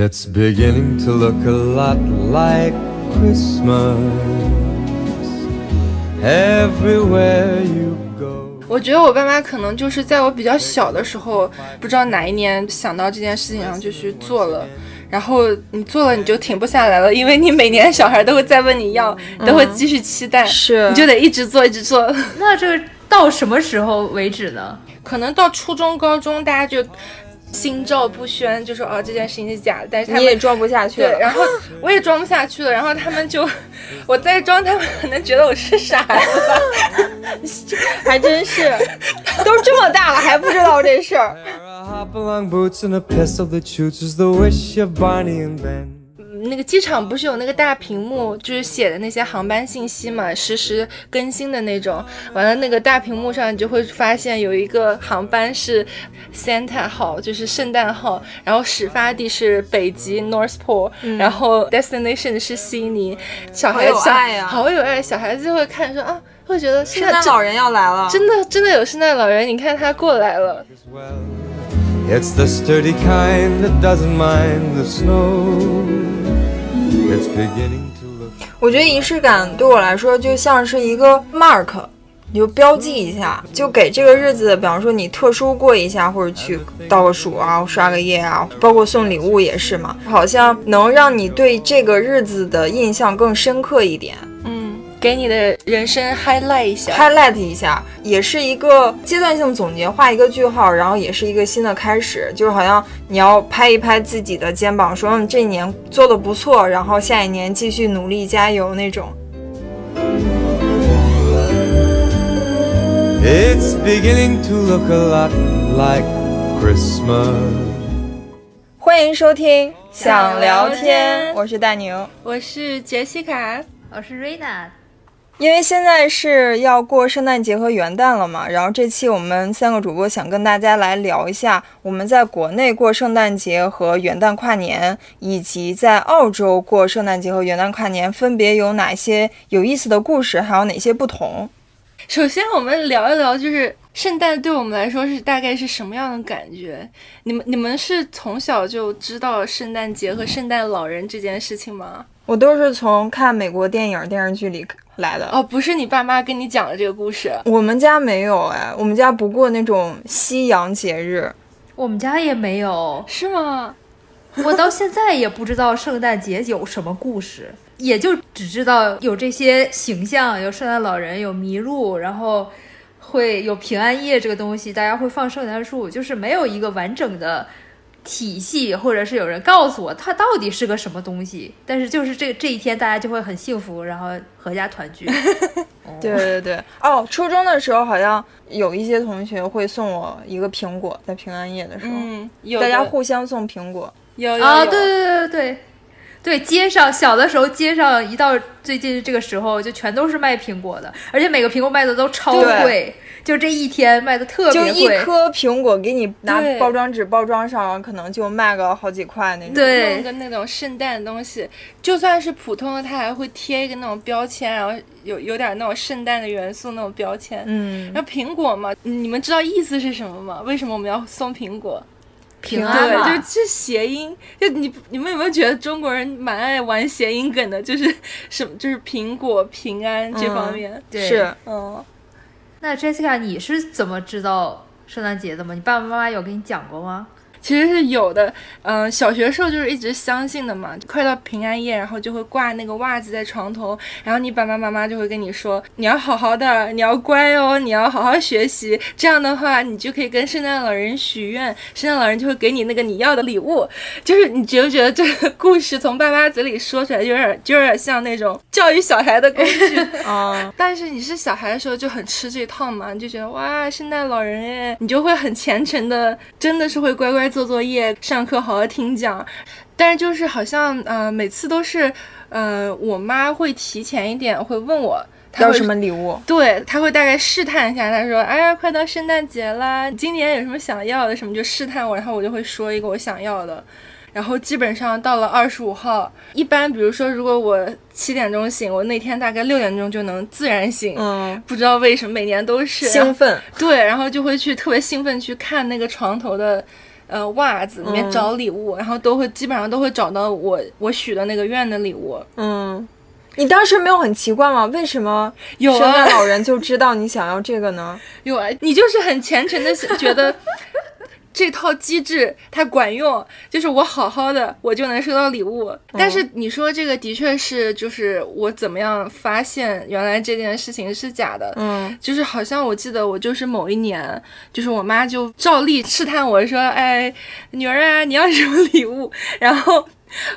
It's beginning to look a lot like Christmas everywhere you go. 我觉得我爸妈可能就是在我比较小的时候，不知道哪一年想到这件事情，然后就去做了。然后你做了，你就停不下来了，因为你每年小孩都会再问你要，都会继续期待，是你就得一直做，一直做。那这个到什么时候为止呢？可能到初中、高中，大家就心照不宣，就说哦这件事情是假的，但是他们也装不下去对，了。然后 我也装不下去了，然后他们就 我再装，他们可能觉得我是傻子吧。还真是，都这么大了还不知道这事儿。那个机场不是有那个大屏幕，就是写的那些航班信息嘛，实时更新的那种。完了，那个大屏幕上你就会发现有一个航班是 Santa 号，就是圣诞号，然后始发地是北极 North Pole，、然后 destination 是悉尼。小孩子好有爱，好有爱，小孩子就会看说啊。会觉得圣诞老人要来了，真的真的有圣诞老人，你看他过来了。我觉得仪式感对我来说就像是一个 mark，你就标记一下，就给这个日子，比方说你特殊过一下，或者去倒个数啊，刷个夜啊，包括送礼物也是嘛，好像能让你对这个日子的印象更深刻一点。嗯，给你的人生 highlight 一下。highlight 一下，也是一个阶段性总结，画一个句号，然后也是一个新的开始，就是好像你要拍一拍自己的肩膀，说嗯这一年做的不错，然后下一年继续努力加油那种。It's beginning to look a lot like Christmas. 欢迎收听想聊天天，我是大牛。我是杰西卡，我是瑞娜，因为现在是要过圣诞节和元旦了嘛，然后这期我们三个主播想跟大家来聊一下我们在国内过圣诞节和元旦跨年，以及在澳洲过圣诞节和元旦跨年分别有哪些有意思的故事，还有哪些不同。首先我们聊一聊，就是圣诞对我们来说是大概是什么样的感觉？你们你们是从小就知道圣诞节和圣诞老人这件事情吗？我都是从看美国电影、电视剧里来的。哦，不是你爸妈跟你讲的这个故事。我们家没有哎，我们家不过那种西洋节日。我们家也没有，是吗？我到现在也不知道圣诞节有什么故事，也就只知道有这些形象，有圣诞老人，有麋鹿，然后会有平安夜这个东西，大家会放圣诞树，就是没有一个完整的体系，或者是有人告诉我它到底是个什么东西。但是就是这这一天，大家就会很幸福，然后合家团聚。对对对，哦，初中的时候好像有一些同学会送我一个苹果，在平安夜的时候，嗯，有大家互相送苹果。啊，有有有对对对对对，对，街上小的时候，街上一到最近这个时候，就全都是卖苹果的，而且每个苹果卖的都超贵，就这一天卖的特别贵就一。颗苹果给你拿包装纸包装上，可能就卖个好几块那种。对弄个那种圣诞的东西，就算是普通的，它还会贴一个那种标签，然后有有点那种圣诞的元素那种标签。嗯，然后苹果嘛，你们知道意思是什么吗？为什么我们要送苹果？对，平安嘛就是是谐音。就你你们有没有觉得中国人蛮爱玩谐音梗的？就是什么，就是苹果平安这方面。对是嗯，那 Jessica，你是怎么知道圣诞节的吗？你爸爸妈妈有跟你讲过吗？其实是有的。嗯、小学时候就是一直相信的嘛。快到平安夜，然后就会挂那个袜子在床头，然后你爸爸妈妈就会跟你说，你要好好的，你要乖哦，你要好好学习。这样的话，你就可以跟圣诞老人许愿，圣诞老人就会给你那个你要的礼物。就是你觉不觉得这个故事从爸妈嘴里说出来，就有点就有点像那种教育小孩的工具。啊，但是你是小孩的时候就很吃这套嘛，你就觉得哇，圣诞老人哎，你就会很虔诚的，真的是会乖乖做作业，上课好好听讲。但是就是好像呃，每次都是呃，我妈会提前一点会问我。她要什么礼物？对，他会大概试探一下，他说：“哎呀，快到圣诞节啦，今年有什么想要的？什么就试探我，然后我就会说一个我想要的。然后基本上到了二十五号，一般比如说，如果我七点钟醒，我那天大概六点钟就能自然醒。嗯，不知道为什么每年都是兴奋。对，然后就会去特别兴奋去看那个床头的呃袜子里面嗯找礼物，然后都会基本上都会找到我我许的那个愿的礼物。嗯，你当时没有很奇怪吗？为什么有啊圣诞老人就知道你想要这个呢？有啊，你就是很虔诚的觉得这套机制它管用，就是我好好的我就能收到礼物。但是你说这个的确是，就是我怎么样发现原来这件事情是假的。嗯就是好像我记得我就是某一年，就是我妈就照例试探我说：“哎，女儿啊，你要什么礼物？”然后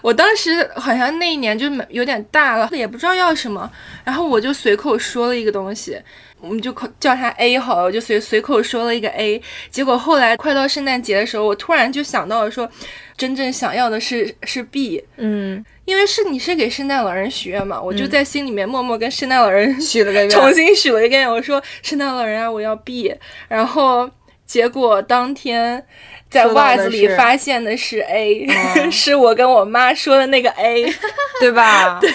我当时好像那一年就有点大了，也不知道要什么，然后我就随口说了一个东西。我们就口叫他 A 好了，我就随随口说了一个 A，结果后来快到圣诞节的时候，我突然就想到了说，真正想要的是是 B，嗯，因为是你是给圣诞老人许愿嘛，我就在心里面默默跟圣诞老人许了个愿重，新许了一个愿，我说圣诞老人啊，我要 B，然后结果当天在袜子里发现的是 A，、哦 是我跟我妈说的那个 A，对吧？对，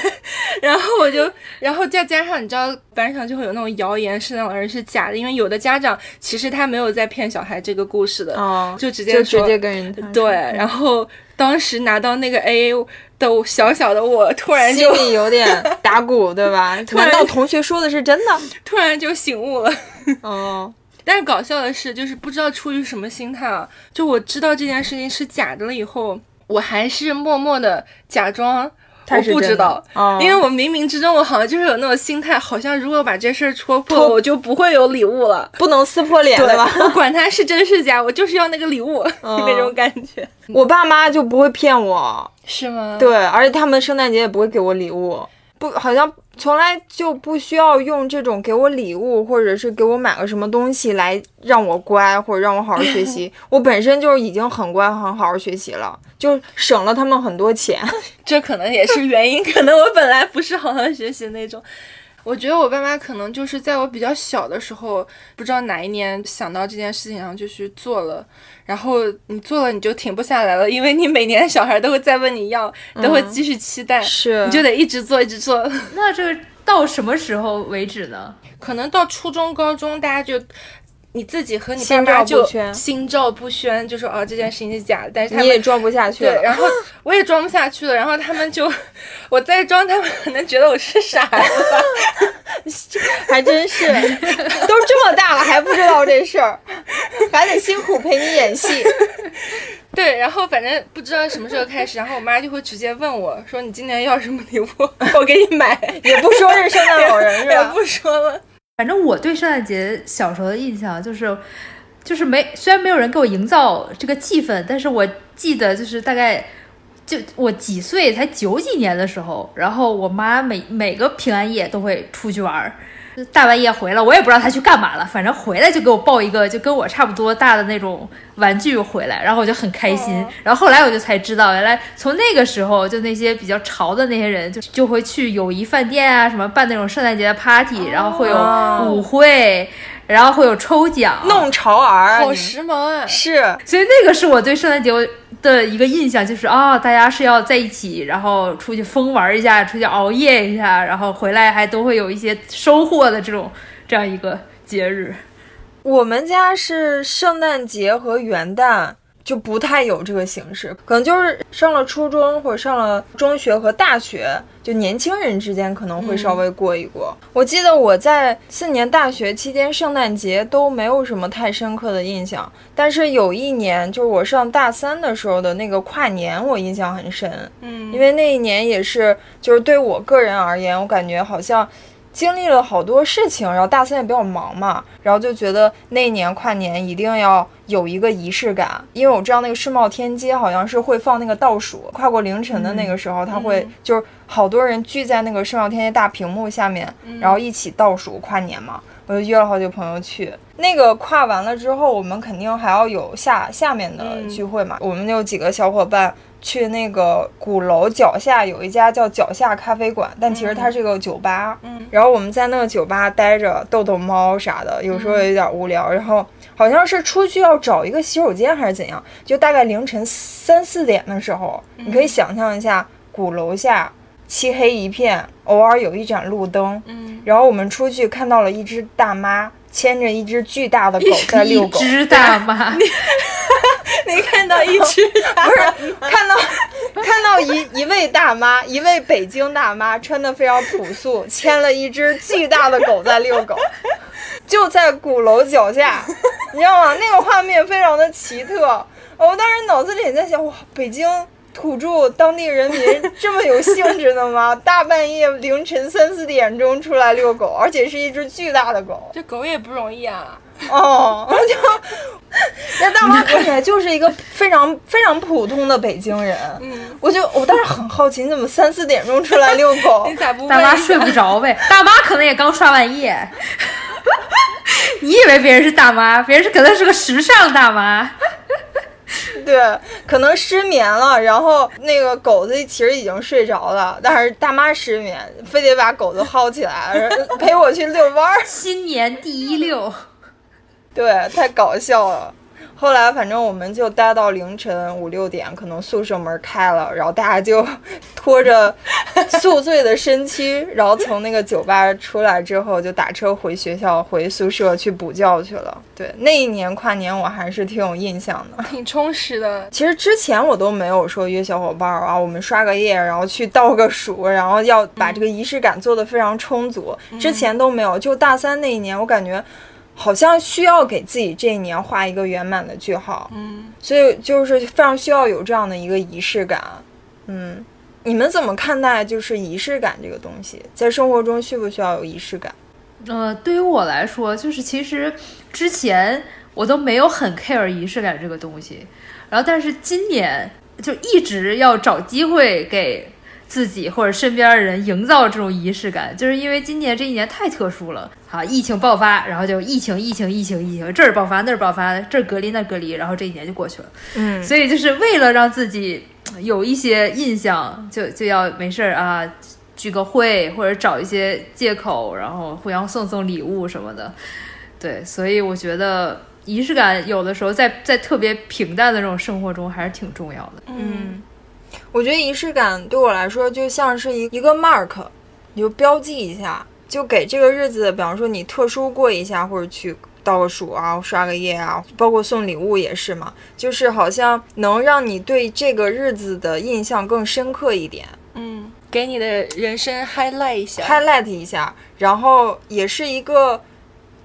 然后我就，然后再加上你知道班上就会有那种谣言，是那种人是假的，因为有的家长其实他没有在骗小孩这个故事的，哦，就直接就直说接跟人谈对，然后当时拿到那个 A 的小小的我，突然心里有点打鼓，对吧？突 然难道同学说的是真的？突然就醒悟了。哦，但是搞笑的是，就是不知道出于什么心态啊，就我知道这件事情是假的了以后，我还是默默的假装我不知道，哦。因为我冥冥之中我好像就是有那种心态，好像如果把这事儿戳破，戳我就不会有礼物了。不能撕破脸，对对吧？我管他是真是假，我就是要那个礼物、那种感觉，我爸妈就不会骗我，是吗？对，而且他们圣诞节也不会给我礼物，不，好像从来就不需要用这种给我礼物，或者是给我买个什么东西来让我乖，或者让我好好学习。我本身就是已经很乖，很好好学习了，就省了他们很多钱。这可能也是原因，可能我本来不是好好学习那种。我觉得我爸妈可能就是在我比较小的时候，不知道哪一年想到这件事情，然后就去做了。然后你做了，你就停不下来了，因为你每年小孩都会再问你要，都会继续期待，是你就得一直做，一直做。那这个到什么时候为止呢？可能到初中、高中，大家就你自己和你爸妈就心照不宣，就说啊这件事情是假的，但是他们你也装不下去对，了。然后我也装不下去了，然后他们就我再装，他们可能觉得我是傻子吧。还真是，都这么大了还不知道这事儿，还得辛苦陪你演戏。对，然后反正不知道什么时候开始，然后我妈就会直接问我说：“你今年要什么礼物？我给你买。也不说是圣诞老人”是也吧？不说了。反正我对圣诞节小时候的印象就是，就是没虽然没有人给我营造这个气氛，但是我记得就是大概就我几岁才九几年的时候，然后我妈每每个平安夜都会出去玩儿。就大半夜回来，我也不知道他去干嘛了，反正回来就给我抱一个就跟我差不多大的那种玩具回来，然后我就很开心。哦然后后来我就才知道，原来从那个时候，就那些比较潮的那些人，就就会去友谊饭店啊，什么办那种圣诞节的 party，、然后会有舞会，然后会有抽奖，弄潮儿啊，好时髦啊！是所以那个是我对圣诞节的一个印象，就是啊、大家是要在一起，然后出去疯玩一下，出去熬夜一下，然后回来还都会有一些收获的这种这样一个节日。我们家是圣诞节和元旦就不太有这个形式，可能就是上了初中或者上了中学和大学，就年轻人之间可能会稍微过一过。我记得我在四年大学期间，圣诞节都没有什么太深刻的印象，但是有一年就是我上大三的时候的那个跨年，我印象很深。嗯，因为那一年也是，就是对我个人而言，我感觉好像经历了好多事情，然后大三也比较忙嘛，然后就觉得那一年跨年一定要有一个仪式感，因为我知道那个世贸天阶好像是会放那个倒数，跨过凌晨的那个时候，他会就是好多人聚在那个世贸天阶大屏幕下面，然后一起倒数跨年嘛。我就约了好几个朋友去，那个跨完了之后，我们肯定还要有下下面的嗯聚会嘛。我们有几个小伙伴去那个鼓楼脚下有一家叫脚下咖啡馆，但其实它是个酒吧。嗯然后我们在那个酒吧待着，逗逗猫啥的，有时候有点无聊。然后好像是出去要找一个洗手间还是怎样，就大概凌晨三四点的时候，你可以想象一下鼓楼下漆黑一片，偶尔有一盏路灯。嗯，然后我们出去看到了一只大妈牵着一只巨大的狗在遛狗一，只大妈，你看到一只 不是看到看到一一位大妈，一位北京大妈穿的非常朴素，牵了一只巨大的狗在遛狗，就在鼓楼脚下，你知道吗？那个画面非常的奇特。我当时脑子里也在想，哇，北京土著当地人民这么有兴致的吗？大半夜凌晨三四点钟出来遛狗，而且是一只巨大的狗。这狗也不容易啊。哦，就 那大妈看起来就是一个非常非常普通的北京人。嗯，我就我当时很好奇，你怎么三四点钟出来遛狗 你？咋不大妈睡不着呗，大妈可能也刚刷完夜。你以为别人是大妈，别人是可能是个时尚大妈。对，可能失眠了，然后那个狗子其实已经睡着了，但是大妈失眠，非得把狗子薅起来陪我去遛弯儿。新年第一遛，对，太搞笑了。后来反正我们就待到凌晨五六点，可能宿舍门开了，然后大家就拖着 宿醉的身躯，然后从那个酒吧出来之后，就打车回学校回宿舍去补觉去了。对，那一年跨年我还是挺有印象的。挺充实的。其实之前我都没有说约小伙伴儿啊，我们刷个夜，然后去倒个数，然后要把这个仪式感做得非常充足。之前都没有，就大三那一年，我感觉好像需要给自己这一年画一个圆满的句号。嗯，所以就是非常需要有这样的一个仪式感。嗯，你们怎么看待就是仪式感这个东西？在生活中需不需要有仪式感？呃，对于我来说，就是其实之前我都没有很 care 仪式感这个东西，然后但是今年就一直要找机会给自己或者身边的人营造这种仪式感，就是因为今年这一年太特殊了，好，疫情爆发，然后就疫情，疫情，疫情，疫情，这儿爆发那儿爆发，这儿隔离那儿隔离，然后这一年就过去了。嗯所以就是为了让自己有一些印象，就就要没事儿啊，聚个会或者找一些借口，然后互相送送礼物什么的。对，所以我觉得仪式感有的时候在在特别平淡的这种生活中还是挺重要的。嗯，我觉得仪式感对我来说就像是一一个 mark，你就标记一下，就给这个日子，比方说你特殊过一下，或者去倒个数啊，刷个夜啊，包括送礼物也是嘛，就是好像能让你对这个日子的印象更深刻一点嗯，给你的人生 highlight 一下。，highlight 一下，然后也是一个。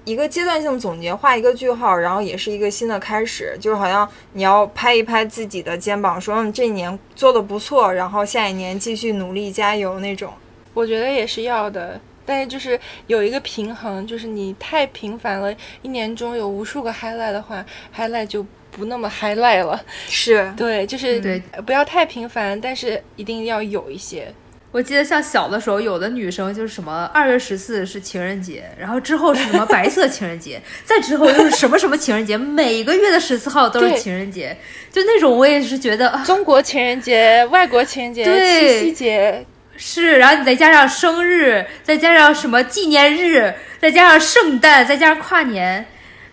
一个阶段性总结，画一个句号，然后也是一个新的开始，就是好像你要拍一拍自己的肩膀，说嗯这一年做的不错，然后下一年继续努力加油那种。我觉得也是要的，但是就是有一个平衡，就是你太频繁了，一年中有无数个 highlight 的话，highlight 就不那么 highlight 了。是，对，就是对不要太频繁，但是一定要有一些。我记得像小的时候，有的女生就是什么二月十四是情人节，然后之后是什么白色情人节，再之后又是什么什么情人节，每个月的十四号都是情人节，就那种我也是觉得啊中国情人节、外国情人节、对七夕节，是，然后你再加上生日，再加上什么纪念日，再加上圣诞，再加上跨年，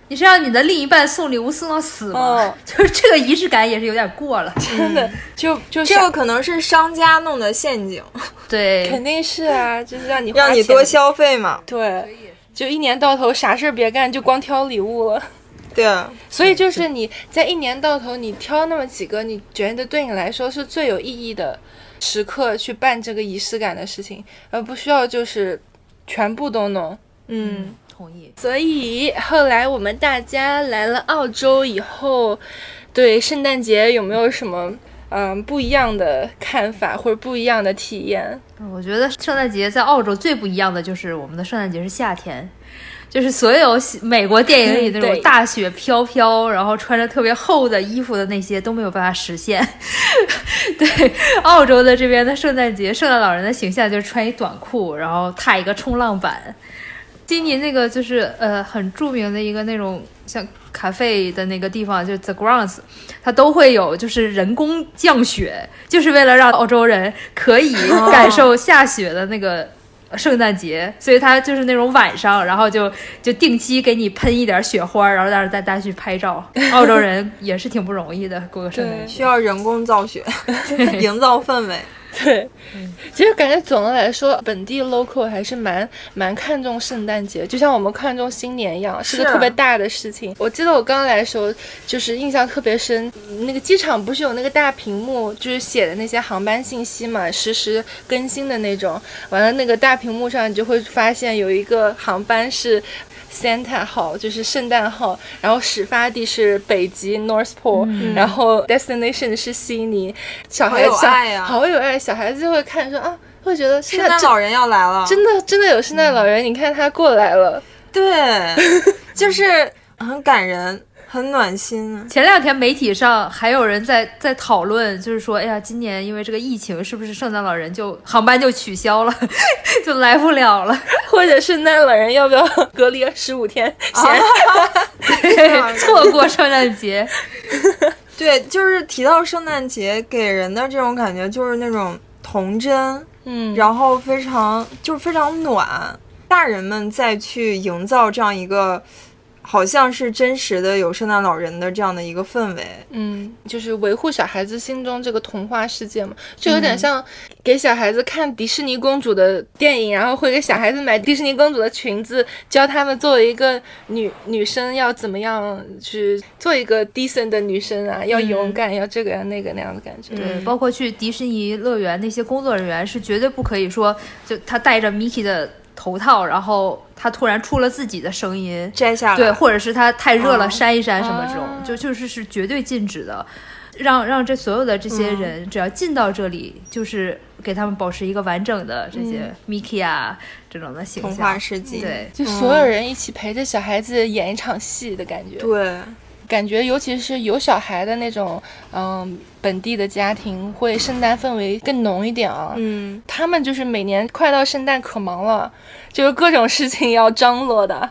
你是让你的另一半送礼物送到死吗？哦 就是这个仪式感也是有点过了。真的就就这个可能是商家弄的陷阱，对，肯定是啊，就是让你让你多消费嘛。对，就一年到头啥事儿别干，就光挑礼物了。对，啊所以就是你在一年到头，你挑那么几个你觉得对你来说是最有意义的时刻去办这个仪式感的事情，而不需要就是全部都弄。嗯，同意。所以后来我们大家来了澳洲以后，对圣诞节有没有什么嗯不一样的看法或者不一样的体验？我觉得圣诞节在澳洲最不一样的就是我们的圣诞节是夏天，就是所有美国电影里那种大雪飘飘，然后穿着特别厚的衣服的那些都没有办法实现。对，澳洲的这边的圣诞节，圣诞老人的形象就是穿一短裤，然后踏一个冲浪板。悉尼那个就是呃很著名的一个那种像咖啡的那个地方，就是 The Grounds，它都会有就是人工降雪，就是为了让澳洲人可以感受下雪的那个圣诞节，所以它就是那种晚上，然后就就定期给你喷一点雪花，然后让大家去拍照。澳洲人也是挺不容易的，过个圣诞节。需要人工造雪，营造氛围。对，其实感觉总的来说，本地 local 还是蛮蛮看重圣诞节，就像我们看重新年一样，是个特别大的事情。我记得我刚来的时候，就是印象特别深，那个机场不是有那个大屏幕，就是写的那些航班信息嘛，实时更新的那种。完了，那个大屏幕上你就会发现有一个航班是。Santa 号就是圣诞号，然后始发地是北极 North Pole，、然后 destination 是悉尼。小孩好有爱呀好有爱，小孩子就会看说啊，会觉得现圣诞老人要来了，真的真的有圣诞老人，你看他过来了。对，就是很感人，很暖心啊。前两天媒体上还有人在在讨论，就是说，哎呀，今年因为这个疫情，是不是圣诞老人就航班就取消了，就来不了了？或者圣诞老人要不要 隔离十五天？啊错过圣诞节，对，就是提到圣诞节，给人的这种感觉就是那种童真，嗯，然后非常就是非常暖。大人们再去营造这样一个好像是真实的有圣诞老人的这样的一个氛围。嗯，就是维护小孩子心中这个童话世界嘛，就有点像给小孩子看迪士尼公主的电影，然后会给小孩子买迪士尼公主的裙子，教他们作为一个女女生要怎么样去做一个 decent 的女生啊，要勇敢，要这个要那个那样的感觉。对，包括去迪士尼乐园那些工作人员是绝对不可以说，就他带着 Mickey 的头套，然后他突然出了自己的声音，摘下来，对，或者是他太热了哦。扇一扇什么这种，啊就就是是绝对禁止的。让让这所有的这些人，只要进到这里，就是给他们保持一个完整的这些 Mickey 啊、这种的形童象。话世界。对，就所有人一起陪着小孩子演一场戏的感觉。对，感觉尤其是有小孩的那种，嗯，本地的家庭会圣诞氛围更浓一点啊。嗯，他们就是每年快到圣诞可忙了，就是各种事情要张罗的。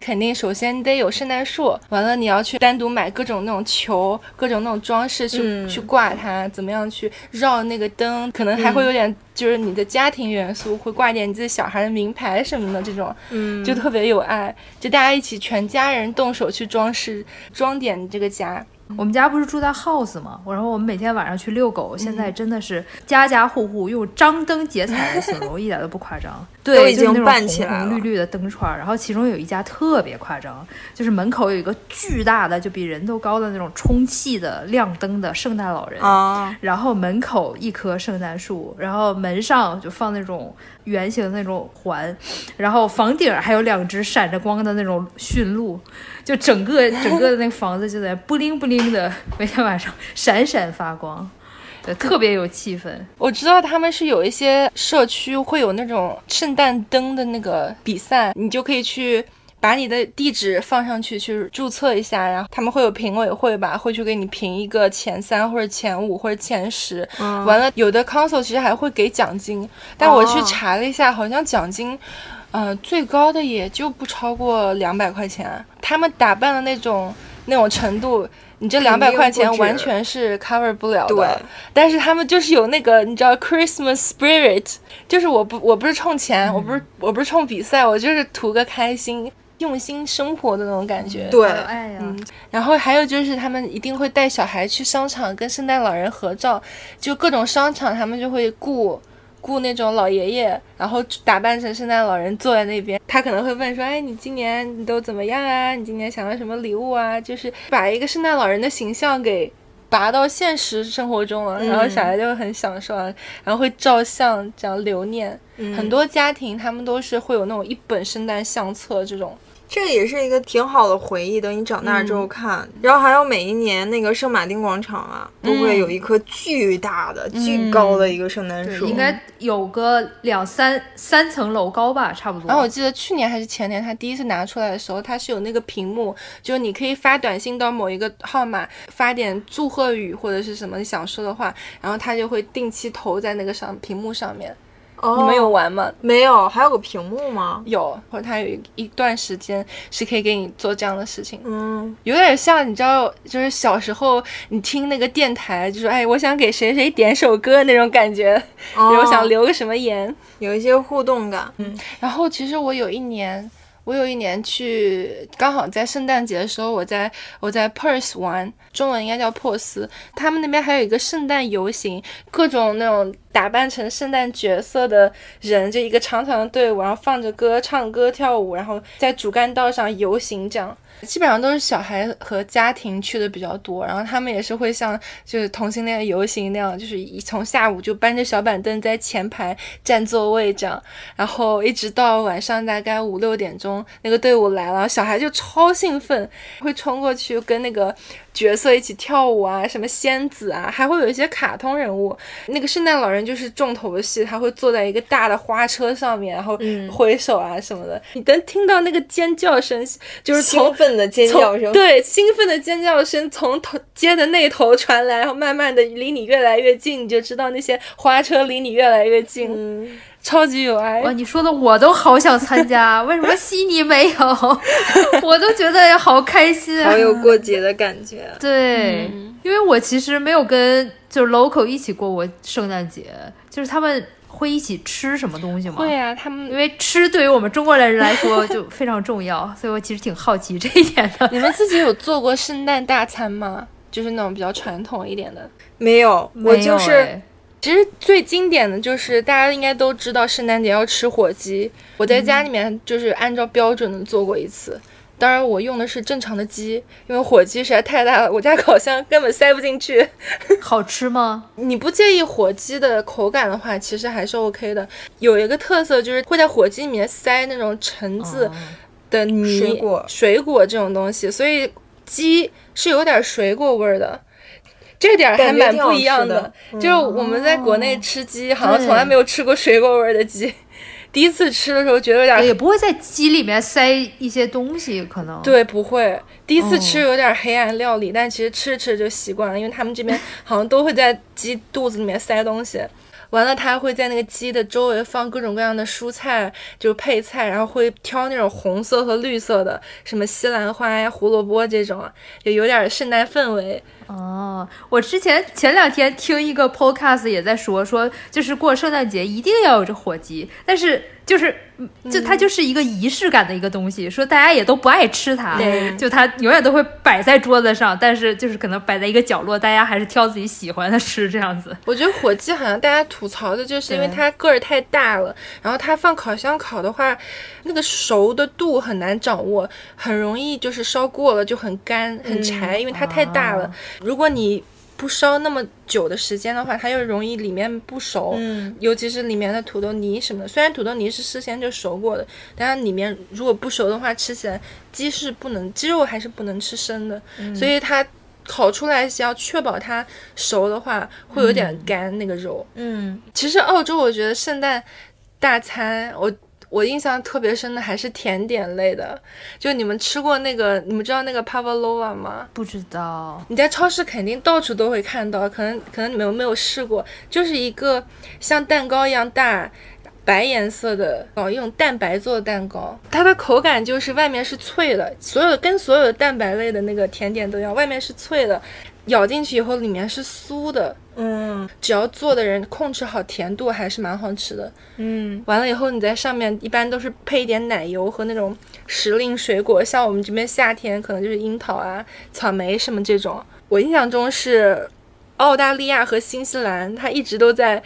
肯定首先你得有圣诞树，完了你要去单独买各种那种球，各种那种装饰去、嗯去挂它，怎么样去绕那个灯，可能还会有点就是你的家庭元素，会挂点你自己小孩的名牌什么的这种，嗯就特别有爱，就大家一起全家人动手去装饰装点这个家。我们家不是住在 house 吗？然后我们每天晚上去遛狗，现在真的是家家户户用张灯结彩来 形容，一点都不夸张。对，都已经就是那种办起来了红红绿绿的灯串儿，然后其中有一家特别夸张，就是门口有一个巨大的，就比人都高的那种充气的亮灯的圣诞老人。啊，然后门口一棵圣诞树，然后门上就放那种圆形的那种环，然后房顶还有两只闪着光的那种驯鹿，就整个整个的那个房子就在布灵布灵的，每天晚上闪闪发光，对，特别有气氛。我知道他们是有一些社区会有那种圣诞灯的那个比赛，你就可以去把你的地址放上去去注册一下，然后他们会有评委会吧，会去给你评一个前三或者前五或者前十。嗯完了，有的 council 其实还会给奖金，但我去哦查了一下，好像奖金。呃，最高的也就不超过两百块钱。他们打扮的那种那种程度，你这两百块钱完全是 cover 不了的。对，但是他们就是有那个，你知道 Christmas spirit，就是我不我不是冲钱，我不是我不是冲比赛，我就是图个开心，用心生活的那种感觉。对嗯，然后还有就是他们一定会带小孩去商场跟圣诞老人合照，就各种商场他们就会雇雇那种老爷爷，然后打扮成圣诞老人坐在那边，他可能会问说，哎，你今年你都怎么样啊？你今年想要什么礼物啊？就是把一个圣诞老人的形象给。拔到现实生活中了，然后小孩就会很享受啊，然后会照相这样留念。很多家庭他们都是会有那种一本圣诞相册这种，这也是一个挺好的回忆。等你长大之后看，然后还有每一年那个圣马丁广场啊，都会有一棵巨大的、巨高的一个圣诞树，应该有个两三三层楼高吧，差不多。然后我记得去年还是前年，他第一次拿出来的时候，它是有那个屏幕，就是你可以发短信到某一个号码，发点祝贺语或者是什么你想说的话，然后它就会定期投在那个上屏幕上面。哦，你们有玩吗？没有？还有个屏幕吗？有，或者它有一一段时间是可以给你做这样的事情，嗯，有点像你知道，就是小时候你听那个电台，就是哎，我想给谁谁点首歌那种感觉，哦我想留个什么言。有一些互动感。嗯然后其实我有一年，我有一年去，刚好在圣诞节的时候，我在我在 Perth 玩，中文应该叫珀斯。他们那边还有一个圣诞游行，各种那种打扮成圣诞角色的人，就一个长长的队伍，然后放着歌、唱歌、跳舞，然后在主干道上游行这样。基本上都是小孩和家庭去的比较多，然后他们也是会像就是同性恋游行那样，就是一从下午就搬着小板凳在前排占座位这样，然后一直到晚上大概五六点钟，那个队伍来了，小孩就超兴奋，会冲过去跟那个。角色一起跳舞啊，什么仙子啊，还会有一些卡通人物。那个圣诞老人就是重头戏，他会坐在一个大的花车上面，然后挥手啊什么的。你能听到那个尖叫声，就是兴奋的尖叫声，对，兴奋的尖叫声从头街的那头传来，然后慢慢的离你越来越近，你就知道那些花车离你越来越近。嗯超级有爱哇！你说的我都好想参加，为什么悉尼没有？我都觉得好开心，好有过节的感觉。对，因为我其实没有跟就是 local 一起过过圣诞节，就是他们会一起吃什么东西吗？会啊，他们因为吃对于我们中国人来说就 非常重要，所以我其实挺好奇这一点的。你们自己有做过圣诞大餐吗？就是那种比较传统一点的？没有，我就是。其实最经典的就是大家应该都知道，圣诞节要吃火鸡。我在家里面就是按照标准的做过一次，当然我用的是正常的鸡，因为火鸡实在太大了，我家烤箱根本塞不进去。好吃吗？你不介意火鸡的口感的话，其实还是 OK 的。有一个特色就是会在火鸡里面塞那种橙子的泥、水果、水果这种东西，所以鸡是有点水果味儿的。这点还蛮不一样的，就是我们在国内吃鸡，好像从来没有吃过水果味的鸡。第一次吃的时候觉得有点，也不会在鸡里面塞一些东西，可能对不会。第一次吃有点黑暗料理，但其实吃着吃着就习惯了，因为他们这边 好像都会在鸡肚子里面塞东西。完了，他会在那个鸡的周围放各种各样的蔬菜，就是配菜，然后会挑那种红色和绿色的，什么西兰花呀、胡萝卜这种，也有点圣诞氛围。哦，我之前前两天听一个 podcast 也在说，说就是过圣诞节一定要有这火鸡，但是。就是，就它就是一个仪式感的一个东西，说大家也都不爱吃它，就它永远都会摆在桌子上，但是就是可能摆在一个角落，大家还是挑自己喜欢的吃这样子。我觉得火鸡好像大家吐槽的就是因为它个儿太大了，然后它放烤箱烤的话，那个熟的度很难掌握，很容易就是烧过了就很干很柴，因为它太大了。如果你不烧那么久的时间的话，它又容易里面不熟，嗯，尤其是里面的土豆泥什么的。虽然土豆泥是事先就熟过的，但它里面如果不熟的话，吃起来鸡是不能，鸡肉还是不能吃生的。所以它烤出来是要确保它熟的话，会有点干那个肉。嗯，其实澳洲我觉得圣诞大餐我。我印象特别深的还是甜点类的，就你们吃过那个，你们知道那个 pavlova 吗？不知道。你在超市肯定到处都会看到，可能可能你们没有试过，就是一个像蛋糕一样大，白颜色的，哦，用蛋白做的蛋糕，它的口感就是外面是脆的，所有跟所有的蛋白类的那个甜点都一样，外面是脆的，咬进去以后里面是酥的。嗯，只要做的人控制好甜度，还是蛮好吃的。嗯，完了以后，你在上面一般都是配一点奶油和那种时令水果，像我们这边夏天可能就是樱桃啊、草莓什么这种。我印象中是澳大利亚和新西兰，它一直都在。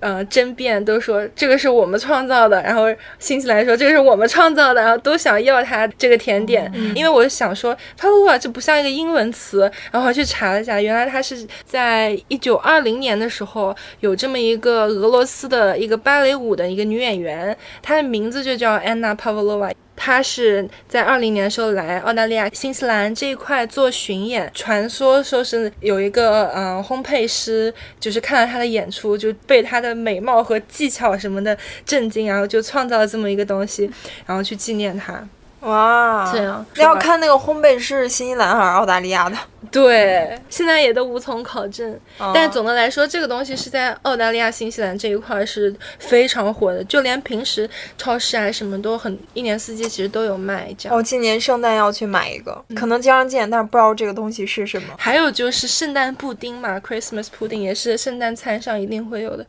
呃，争辩都说这个是我们创造的，然后新西兰说这个是我们创造的，然后都想要它这个甜点。因为我想说 p a l o 这不像一个英文词，然后去查了一下，原来它是在一九二零年的时候有这么一个俄罗斯的一个芭蕾舞的一个女演员，她的名字就叫 Anna Pavlova。他是在二零年的时候来澳大利亚、新西兰这一块做巡演，传说说是有一个嗯烘焙师，就是看了他的演出，就被他的美貌和技巧什么的震惊，然后就创造了这么一个东西，然后去纪念他。哇，这样那要看那个烘焙是新西兰还是澳大利亚的？对，现在也都无从考证。但总的来说，这个东西是在澳大利亚、新西兰这一块是非常火的，就连平时超市啊什么都很一年四季其实都有卖。这样，我今年圣诞要去买一个，可能经常见，但是不知道这个东西是什么。还有就是圣诞布丁嘛，Christmas pudding 也是圣诞餐上一定会有的。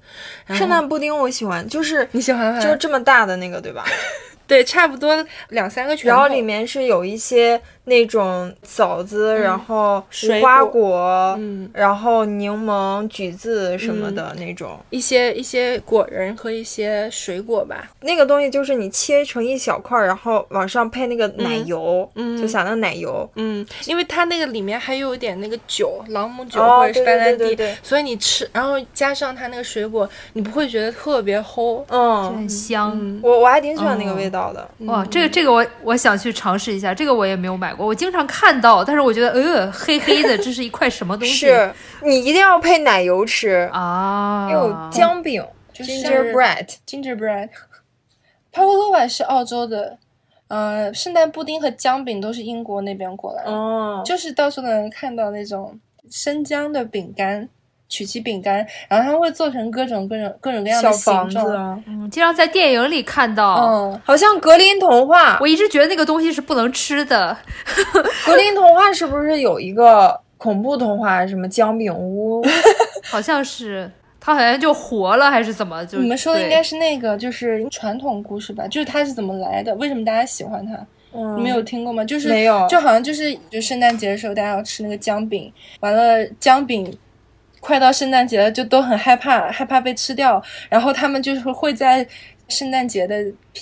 圣诞布丁我喜欢，就是你喜欢，就是这么大的那个，对吧？对，差不多两三个拳头。然后里面是有一些那种枣子，然后水无花果果，嗯然后柠檬、橘子什么的那种。一些一些果仁和一些水果吧。那个东西就是你切成一小块儿，然后往上配那个奶油，嗯就想到奶油。嗯，因为它那个里面还有一点那个酒，朗姆酒哦或者是白兰地，对对对所以你吃，然后加上它那个水果，你不会觉得特别齁。嗯，很香。嗯，我我还挺喜欢那个味道的。哇，这个这个我我想去尝试一下，这个我也没有买过，我经常看到，但是我觉得呃黑黑的，这是一块什么东西？是你一定要配奶油吃，啊，还有姜饼就 gingerbread。gingerbread。pavlova 是澳洲的，呃，圣诞布丁和姜饼都是英国那边过来的，哦，就是到处都能看到那种生姜的饼干。曲奇饼干，然后它会做成各种各种各种各样的形房子状。啊，嗯，经常在电影里看到。嗯，好像格林童话。我一直觉得那个东西是不能吃的，格林童话是不是有一个恐怖童话，什么姜饼屋？好像是它好像就活了还是怎么？就你们说的应该是那个，就是传统故事吧？就是它是怎么来的？为什么大家喜欢它？嗯你们有听过吗？就是没有就好像就是就圣诞节的时候，大家要吃那个姜饼，完了姜饼。快到圣诞节了，就都很害怕，害怕被吃掉。然后他们就是会在圣诞节的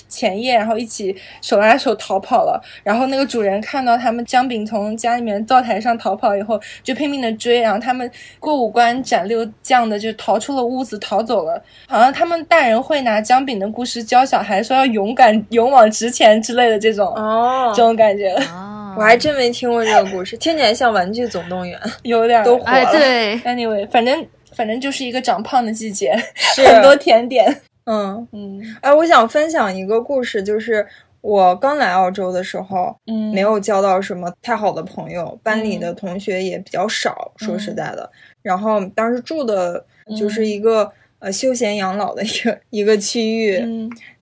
前夜，然后一起手拉手逃跑了。然后那个主人看到他们姜饼从家里面灶台上逃跑以后，就拼命的追。然后他们过五关斩六将的就逃出了屋子，逃走了。好像他们大人会拿姜饼的故事教小孩，说要勇敢、勇往直前之类的这种、哦这，种感觉，啊，我还真没听过这个故事，听起来像《玩具总动员》，有点儿都火了。哎对，Anyway，反正反正就是一个长胖的季节，很多甜点。嗯，嗯。哎，我想分享一个故事，就是我刚来澳洲的时候，嗯。没有交到什么太好的朋友，班里的同学也比较少，说实在的。然后当时住的就是一个、呃休闲养老的一个一个区域。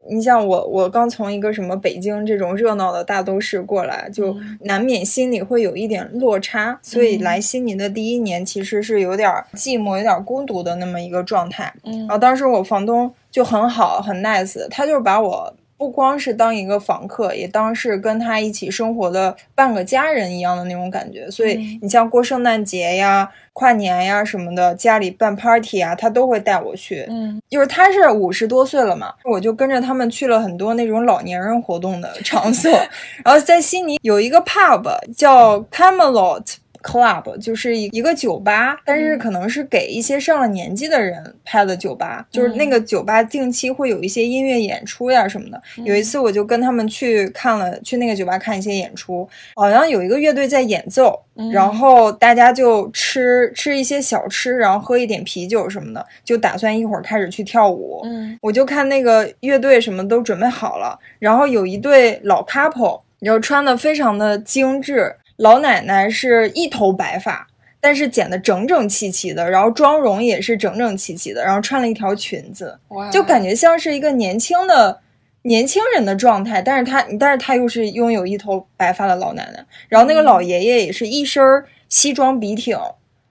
嗯你像我，我刚从一个什么北京这种热闹的大都市过来，就嗯难免心里会有一点落差，所以来悉尼的第一年其实是有点儿寂寞、有点儿孤独的那么一个状态。嗯然后当时我房东就很好，很 nice，他就把我不光是当一个房客，也当是跟他一起生活的半个家人一样的那种感觉。所以嗯你像过圣诞节呀、跨年呀什么的，家里办 party 啊，他都会带我去。嗯就是他是五十多岁了嘛，我就跟着他们去了很多那种老年人活动的场所。然后在悉尼有一个 pub 叫 Camelot Club，就是一个酒吧，但是可能是给一些上了年纪的人拍的酒吧。就是那个酒吧定期会有一些音乐演出呀什么的。有一次我就跟他们去看了，去那个酒吧看一些演出，好像有一个乐队在演奏，然后大家就吃吃一些小吃，然后喝一点啤酒什么的，就打算一会儿开始去跳舞。嗯我就看那个乐队什么都准备好了，然后有一对老 couple，然后穿的非常的精致，老奶奶是一头白发，但是剪得整整齐齐的，然后妆容也是整整齐齐的，然后穿了一条裙子，就感觉像是一个年轻的年轻人的状态，但是她但是她又是拥有一头白发的老奶奶，然后那个老爷爷也是一身西装笔挺，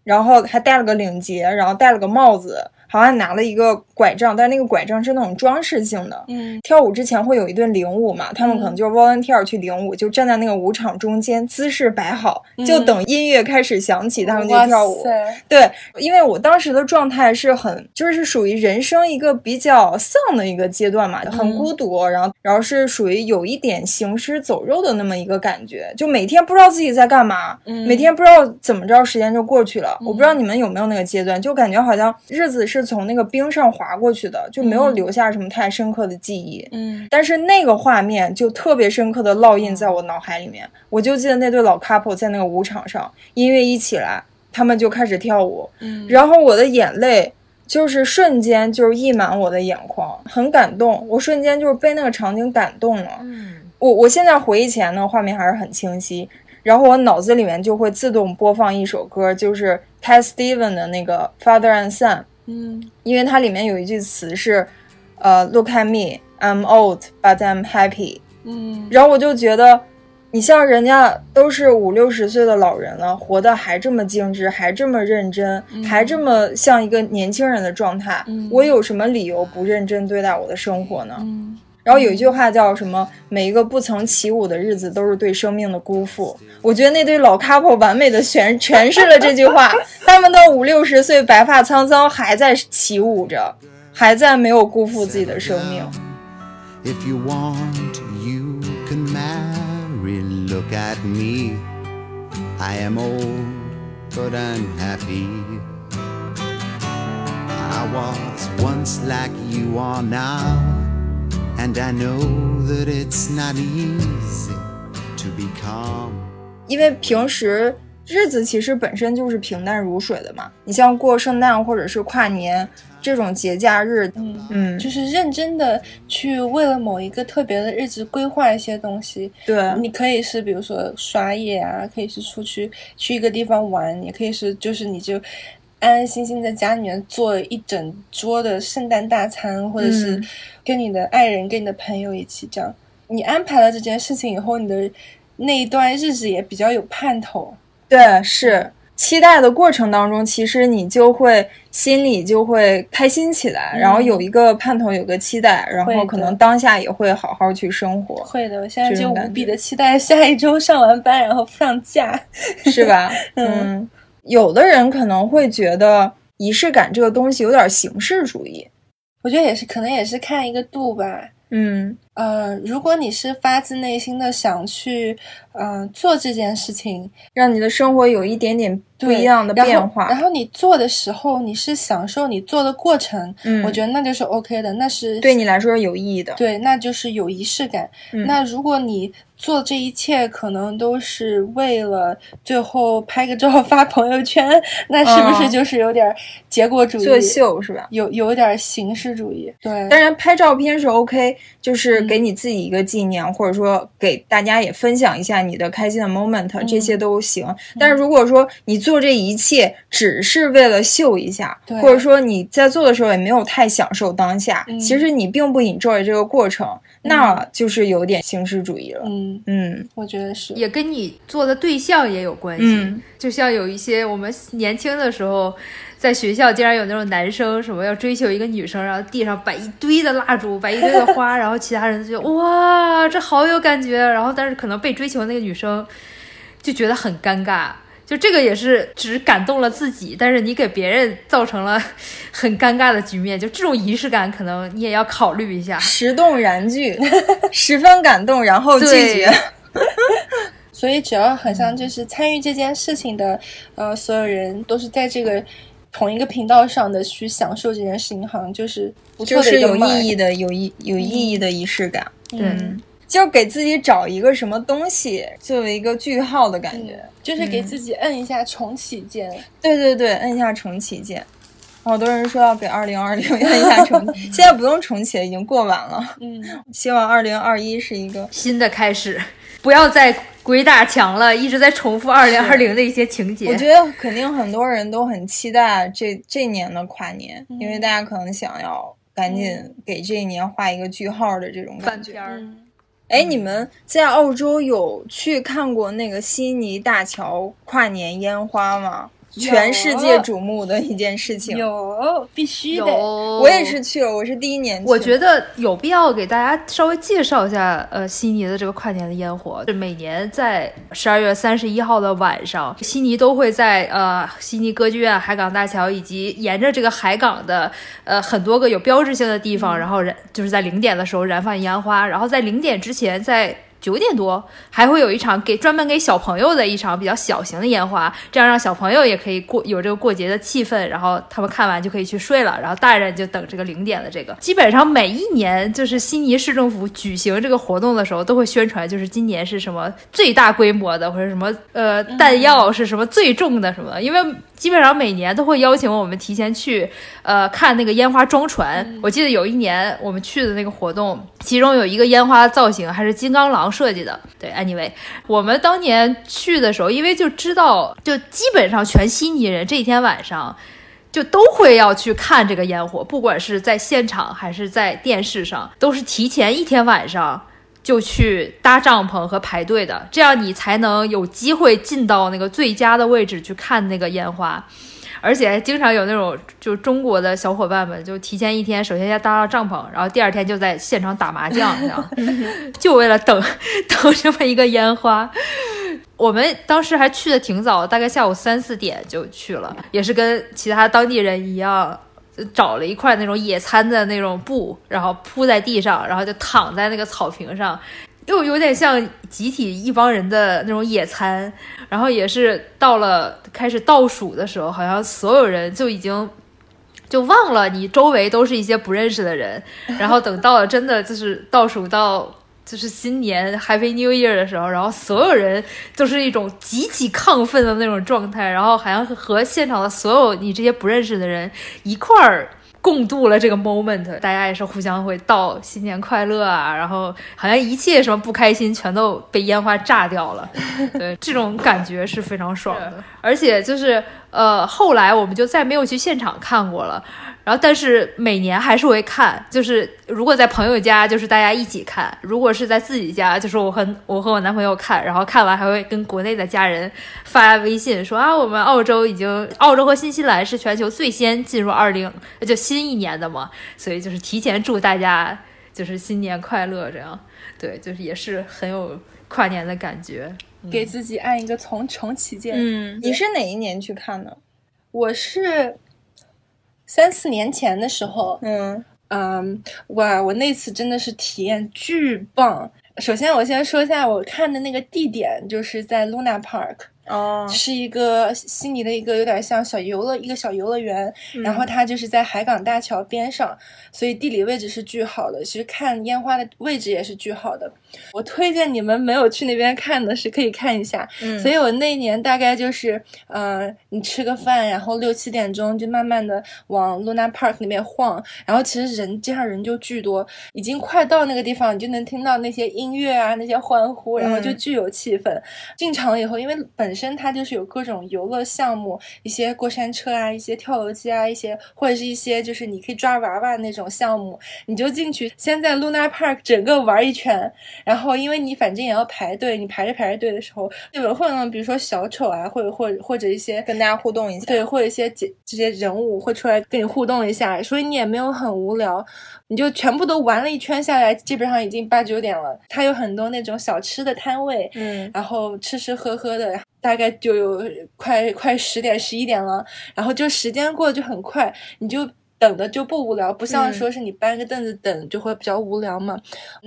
然后还戴了个领结，然后戴了个帽子，好像拿了一个拐杖，但是那个拐杖是那种装饰性的。嗯。跳舞之前会有一顿领舞嘛，他们可能就是 volunteer 去领舞，就站在那个舞场中间，姿势摆好，就等音乐开始响起，他们就跳舞对，因为我当时的状态是很，就是属于人生一个比较丧的一个阶段嘛，很孤独，然后然后是属于有一点行尸走肉的那么一个感觉，就每天不知道自己在干嘛，嗯每天不知道怎么着时间就过去了。我不知道你们有没有那个阶段，就感觉好像日子是从那个冰上滑过去的，就没有留下什么太深刻的记忆。嗯但是那个画面就特别深刻的烙印在我脑海里面。我就记得那对老 couple 在那个舞场上，音乐一起来，他们就开始跳舞，嗯然后我的眼泪就是瞬间就是溢满我的眼眶，很感动。我瞬间就是被那个场景感动了。嗯，我我现在回忆起来那个画面还是很清晰，然后我脑子里面就会自动播放一首歌，就是 Cat Steven 的那个 Father and Son。嗯。因为它里面有一句词是，呃，Look at me, I'm old, but I'm happy。嗯。然后我就觉得，你像人家都是五六十岁的老人了，活得还这么精致，还这么认真，还这么像一个年轻人的状态，嗯。我有什么理由不认真对待我的生活呢？嗯然后有一句话叫什么？每一个不曾起舞的日子都是对生命的辜负。我觉得那对老 couple 完美的诠诠释了这句话。他们都五六十岁，白发苍苍，还在起舞着，还在没有辜负自己的生命。If you want, you can marry. Look at me. I am old, but I'm happy. I was once like you are now, and I know that it's not easy to be calm. 因为平时日子其实本身就是平淡如水的嘛。你像过圣诞或者是跨年这种节假日，嗯，嗯，就是认真的去为了某一个特别的日子规划一些东西。对，你可以是比如说刷夜啊，可以是出去去一个地方玩，也可以是就是你就安安心心在家里面做一整桌的圣诞大餐，或者是嗯跟你的爱人、跟你的朋友一起这样。你安排了这件事情以后，你的那一段日子也比较有盼头。对，是期待的过程当中，其实你就会心里就会开心起来，然后有一个盼头，有个期待，然后可能当下也会好好去生活，会的，我现在就无比的期待下一周上完班然后放假。是吧？嗯，有的人可能会觉得仪式感这个东西有点形式主义，我觉得也是，可能也是看一个度吧。嗯呃，如果你是发自内心的想去，呃，做这件事情，让你的生活有一点点不一样的变化，然后你做的时候，你是享受你做的过程，嗯我觉得那就是 OK 的，那是对你来说是有意义的。对，那就是有仪式感。嗯那如果你做这一切可能都是为了最后拍个照发朋友圈，那是不是嗯就是有点结果主义？作秀是吧？有有点形式主义。对，当然，拍照片是 OK，就是嗯给你自己一个纪念，或者说给大家也分享一下你的开心的 moment，、这嗯些都行。但是如果说你做这一切只是为了秀一下，或者说你在做的时候也没有太享受当下，嗯其实你并不 enjoy 这个过程，那就是有点形式主义了。嗯，嗯我觉得是。也跟你做的对象也有关系。嗯就像有一些我们年轻的时候，在学校竟然有那种男生什么要追求一个女生，然后地上摆一堆的蜡烛，摆一堆的花，然后其他人就哇，这好有感觉。然后但是可能被追求那个女生就觉得很尴尬。就这个也是只感动了自己，但是你给别人造成了很尴尬的局面。就这种仪式感，可能你也要考虑一下。十动燃拒，十分感动，然后拒绝。所以只要很像就是参与这件事情的，呃，所有人都是在这个同一个频道上的去享受这件事情，好像就是不错就是有的一个意义的。的、有意有意义的仪式感。对，嗯，就给自己找一个什么东西作为一个句号的感觉。就是给自己摁一下重启键，对对对，摁一下重启键。好多人说要给二零二零摁一下重启，现在不用重启了，已经过完了。嗯，希望二零二一是一个新的开始，不要再鬼打墙了，一直在重复二零二零的一些情节。我觉得肯定很多人都很期待这这年的跨年，因为大家可能想要赶紧给这一年画一个句号的这种感觉。翻篇儿，哎，你们在澳洲有去看过那个悉尼大桥跨年烟花吗？全世界瞩目的一件事情。有必须有的。，我也是去了，我是第一年去。我觉得有必要给大家稍微介绍一下，呃，悉尼的这个跨年的烟火。是每年在十二月三十一号的晚上，悉尼都会在呃悉尼歌剧院、海港大桥以及沿着这个海港的呃很多个有标志性的地方，然后燃就是在零点的时候燃放烟花，然后在零点之前在。九点多还会有一场给专门给小朋友的一场比较小型的烟花，这样让小朋友也可以过有这个过节的气氛，然后他们看完就可以去睡了，然后大人就等这个零点的这个。基本上每一年就是悉尼市政府举行这个活动的时候，都会宣传，就是今年是什么最大规模的，或者什么呃弹药是什么最重的什么，因为基本上每年都会邀请我们提前去呃看那个烟花装船。我记得有一年我们去的那个活动，其中有一个烟花造型还是金刚狼设计的。对，anyway，我们当年去的时候，因为就知道，就基本上全悉尼人这一天晚上。就都会要去看这个烟火，不管是在现场还是在电视上，都是提前一天晚上就去搭帐篷和排队的，这样你才能有机会进到那个最佳的位置去看那个烟花。而且还经常有那种就中国的小伙伴们，就提前一天，首先要搭上帐篷，然后第二天就在现场打麻将，这样 就为了等 等这么一个烟花。我们当时还去的挺早，大概下午三四点就去了，也是跟其他当地人一样，找了一块那种野餐的那种布，然后铺在地上，然后就躺在那个草坪上，又有点像集体一帮人的那种野餐。然后也是到了开始倒数的时候，好像所有人就已经就忘了你周围都是一些不认识的人。然后等到了真的就是倒数到。就是新年 Happy New Year 的时候，然后所有人都是一种极其亢奋的那种状态，然后好像和现场的所有你这些不认识的人一块儿共度了这个 moment，大家也是互相会道新年快乐啊，然后好像一切什么不开心全都被烟花炸掉了，对，这种感觉是非常爽的，而且就是呃，后来我们就再没有去现场看过了。然后，但是每年还是会看，就是如果在朋友家，就是大家一起看；如果是在自己家，就是我和我和我男朋友看。然后看完还会跟国内的家人发微信说啊，我们澳洲已经，澳洲和新西兰是全球最先进入二零就新一年的嘛，所以就是提前祝大家就是新年快乐，这样对，就是也是很有跨年的感觉，给自己按一个从重启键。嗯，你是哪一年去看的？我是。三四年前的时候，嗯嗯，哇，我那次真的是体验巨棒。首先，我先说一下我看的那个地点，就是在 Luna Park。哦，是一个悉尼的一个有点像小游乐一个小游乐园，然后它就是在海港大桥边上，所以地理位置是巨好的。其实看烟花的位置也是巨好的。我推荐你们没有去那边看的是可以看一下。嗯，所以我那一年大概就是，呃，你吃个饭，然后六七点钟就慢慢的往 Luna Park 那边晃，然后其实人街上人就巨多，已经快到那个地方，你就能听到那些音乐啊，那些欢呼，然后就巨有气氛。进场了以后，因为本本身它就是有各种游乐项目，一些过山车啊，一些跳楼机啊，一些或者是一些就是你可以抓娃娃那种项目，你就进去先在 Luna Park 整个玩一圈，然后因为你反正也要排队，你排着排着队的时候，有人会呢，比如说小丑啊，或者或者或者一些跟大家互动一下，对，或者一些这这些人物会出来跟你互动一下，所以你也没有很无聊，你就全部都玩了一圈下来，基本上已经八九点了。它有很多那种小吃的摊位，嗯，然后吃吃喝喝的。大概就有快快十点十一点了，然后就时间过得就很快，你就等的就不无聊，不像说是你搬个凳子等就会比较无聊嘛。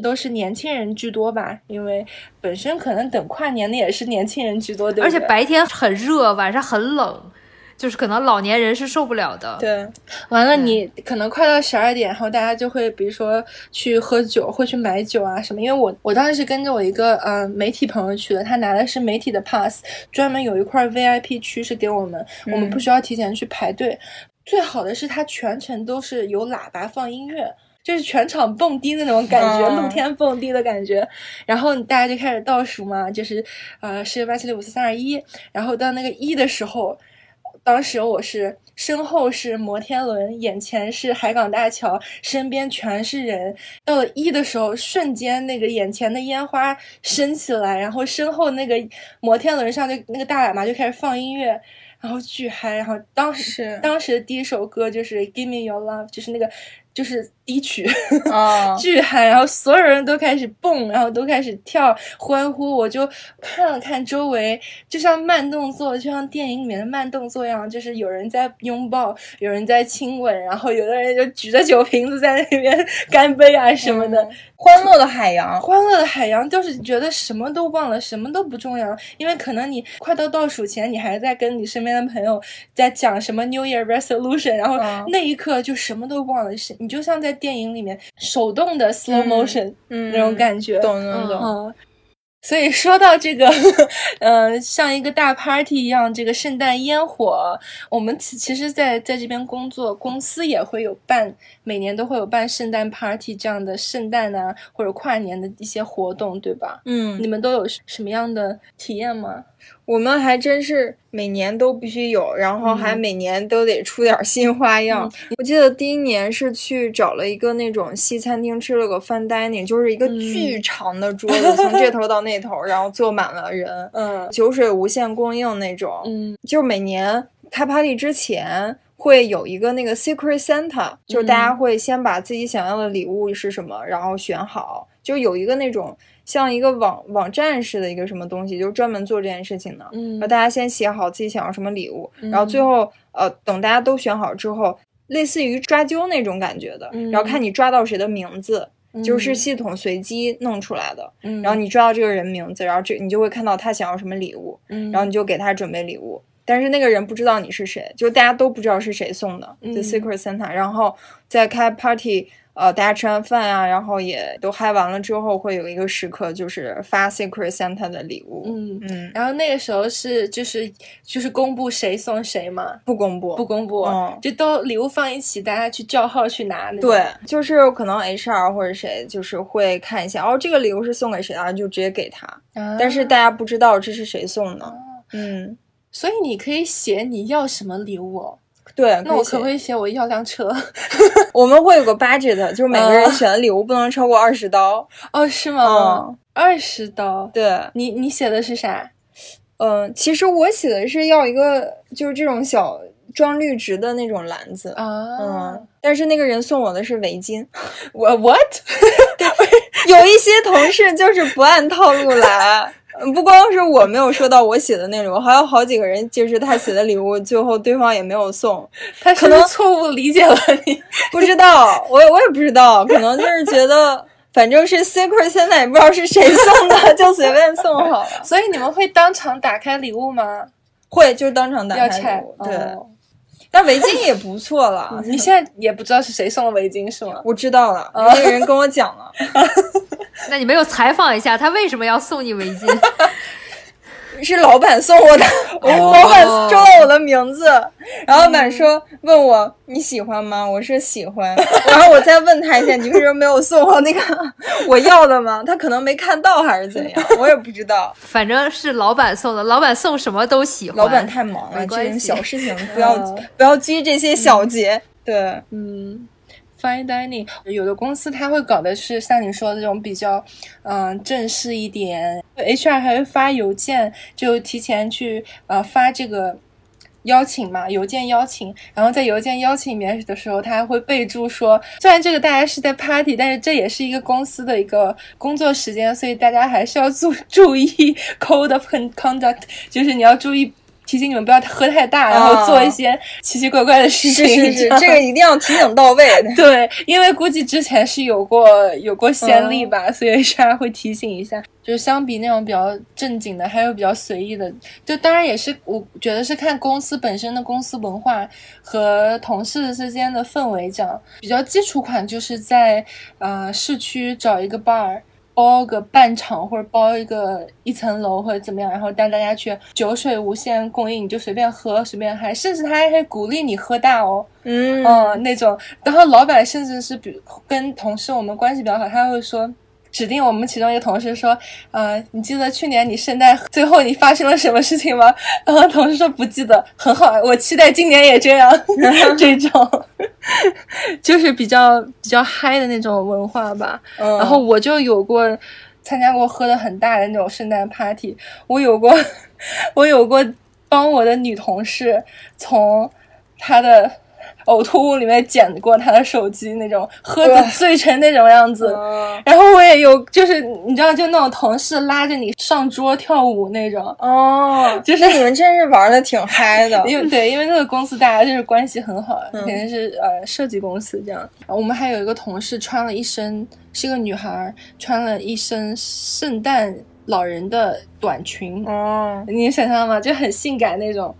都是年轻人居多吧，因为本身可能等跨年的也是年轻人居多，对而且白天很热，晚上很冷。就是可能老年人是受不了的。对，完了你可能快到十二点，然后大家就会比如说去喝酒，会去买酒啊什么。因为我我当时是跟着我一个呃媒体朋友去的，他拿的是媒体的 pass，专门有一块 VIP 区是给我们，我们不需要提前去排队。最好的是它全程都是有喇叭放音乐，就是全场蹦迪那种感觉，露天蹦迪的感觉。然后大家就开始倒数嘛，就是呃十、九、八、七、六、五、四、三、二、一，然后到那个一的时候。当时我是身后是摩天轮，眼前是海港大桥，身边全是人。到了一的时候，瞬间那个眼前的烟花升起来，然后身后那个摩天轮上就那个大喇叭就开始放音乐，然后巨嗨。然后当时当时的第一首歌就是《Give Me Your Love》，就是那个。就是低曲，巨嗨，然后所有人都开始蹦，然后都开始跳欢呼。我就看了看周围，就像慢动作，就像电影里面的慢动作一样，就是有人在拥抱，有人在亲吻，然后有的人就举着酒瓶子在那边干杯啊什么的。欢乐的海洋，欢乐的海洋，就是觉得什么都忘了，什么都不重要，因为可能你快到倒数前，你还在跟你身边的朋友在讲什么 New Year Resolution，然后那一刻就什么都忘了，是你就像在电影里面手动的 slow motion 那种感觉，懂懂懂。所以说到这个，呃，像一个大 party 一样，这个圣诞烟火，我们其其实，在在这边工作，公司也会有办，每年都会有办圣诞 party 这样的圣诞啊或者跨年的一些活动，对吧？嗯，你们都有什么样的体验吗？我们还真是每年都必须有，然后还每年都得出点新花样。我记得第一年是去找了一个那种西餐厅吃了个 fine dining，就是一个巨。长的桌子，从这头到那头，然后坐满了人，嗯，酒水无限供应那种，嗯，就每年开 party 之前会有一个那个 secret Santa，就是大家会先把自己想要的礼物是什么，然后选好，就有一个那种像一个网网站似的一个什么东西，就是专门做这件事情的。嗯。然后大家先写好自己想要什么礼物，然后最后呃等大家都选好之后，类似于抓阄那种感觉的，嗯。然后看你抓到谁的名字。就是嗯系统随机弄出来的，嗯。然后你抓到这个人名字，然后这你就会看到他想要什么礼物，嗯。然后你就给他准备礼物，但是那个人不知道你是谁，就大家都不知道是谁送的，就嗯 secret Santa。然后在开 party，呃，大家吃完饭啊，然后也都嗨完了之后，会有一个时刻就是发 secret Santa 的礼物，嗯。嗯，然后那个时候是就是就是公布谁送谁嘛，不公布，不公布，嗯就都礼物放一起，大家去叫号去拿。对，就是可能 HR 或者谁就是会看一下，哦，这个礼物是送给谁的，就直接给他，啊，但是大家不知道这是谁送的，嗯，所以你可以写你要什么礼物哦。对，那我可不可以写我要辆车？我们会有个 budget，就是每个人啊选的礼物不能超过二十刀。哦，是吗嗯？二十刀。对，你你写的是啥？嗯，其实我写的是要一个就是这种小装绿植的那种篮子。啊，嗯，但是那个人送我的是围巾。我 what？有一些同事就是不按套路来。嗯不光是我没有收到我写的内容，还有好几个人就是他写的礼物，最后对方也没有送。他可能错误理解了你？不知道，我也我也不知道，可能就是觉得反正是 secret，现在也不知道是谁送的，就随便送好了。所以你们会当场打开礼物吗？会就是当场打开要拆礼物，对，哦但围巾也不错了。你现在也不知道是谁送的围巾是吗？我知道了，那个人跟我讲了，那你没有采访一下他为什么要送你围巾？是老板送我的，哦老板收到我的名字，然后老板说问我你喜欢吗？我说喜欢，然后我再问他一下，你为什么没有送我那个我要的吗？他可能没看到还是怎样，我也不知道。反正是老板送的，老板送什么都喜欢。老板太忙了，这种小事情 不要嗯不要拘这些小节。对，嗯，fine dining，有的公司它会搞的是像你说的这种比较，嗯、正式一点，HR 还会发邮件，就提前去呃发这个。邀请嘛，邮件邀请，然后在邮件邀请里面的时候，他还会备注说，虽然这个大家是在 party，但是这也是一个公司的一个工作时间，所以大家还是要 注注意 code of conduct，就是你要注意提醒你们不要喝太大，然后做一些奇奇怪怪的事情。是是是这，个一定要提醒到位。对，因为估计之前是有过有过先例吧，所以大家会提醒一下。就是相比那种比较正经的，还有比较随意的，就当然也是我觉得是看公司本身的公司文化和同事之间的氛围这样。比较基础款就是在呃市区找一个 bar。包个半场或者包一个一层楼或者怎么样，然后带大家去酒水无限供应，你就随便喝随便嗨，甚至他还会鼓励你喝大哦。嗯嗯，那种，然后老板甚至是比跟同事我们关系比较好，他会说。指定我们其中一个同事说，呃，你记得去年你圣诞最后你发生了什么事情吗？然后同事说不记得，很好，我期待今年也这样，这种就是比较比较嗨的那种文化吧。嗯然后我就有过参加过喝的很大的那种圣诞 party，我有过，我有过帮我的女同事从她的呕吐物里面捡过他的手机，那种喝的醉成那种样子。嗯然后我也有，就是你知道，就那种同事拉着你上桌跳舞那种。哦，就是你们真是玩的挺嗨的。因为对，因为那个公司大家就是关系很好，嗯肯定是呃设计公司这样。我们还有一个同事穿了一身，是个女孩，穿了一身圣诞老人的短裙，哦，你想象吗？就很性感那种。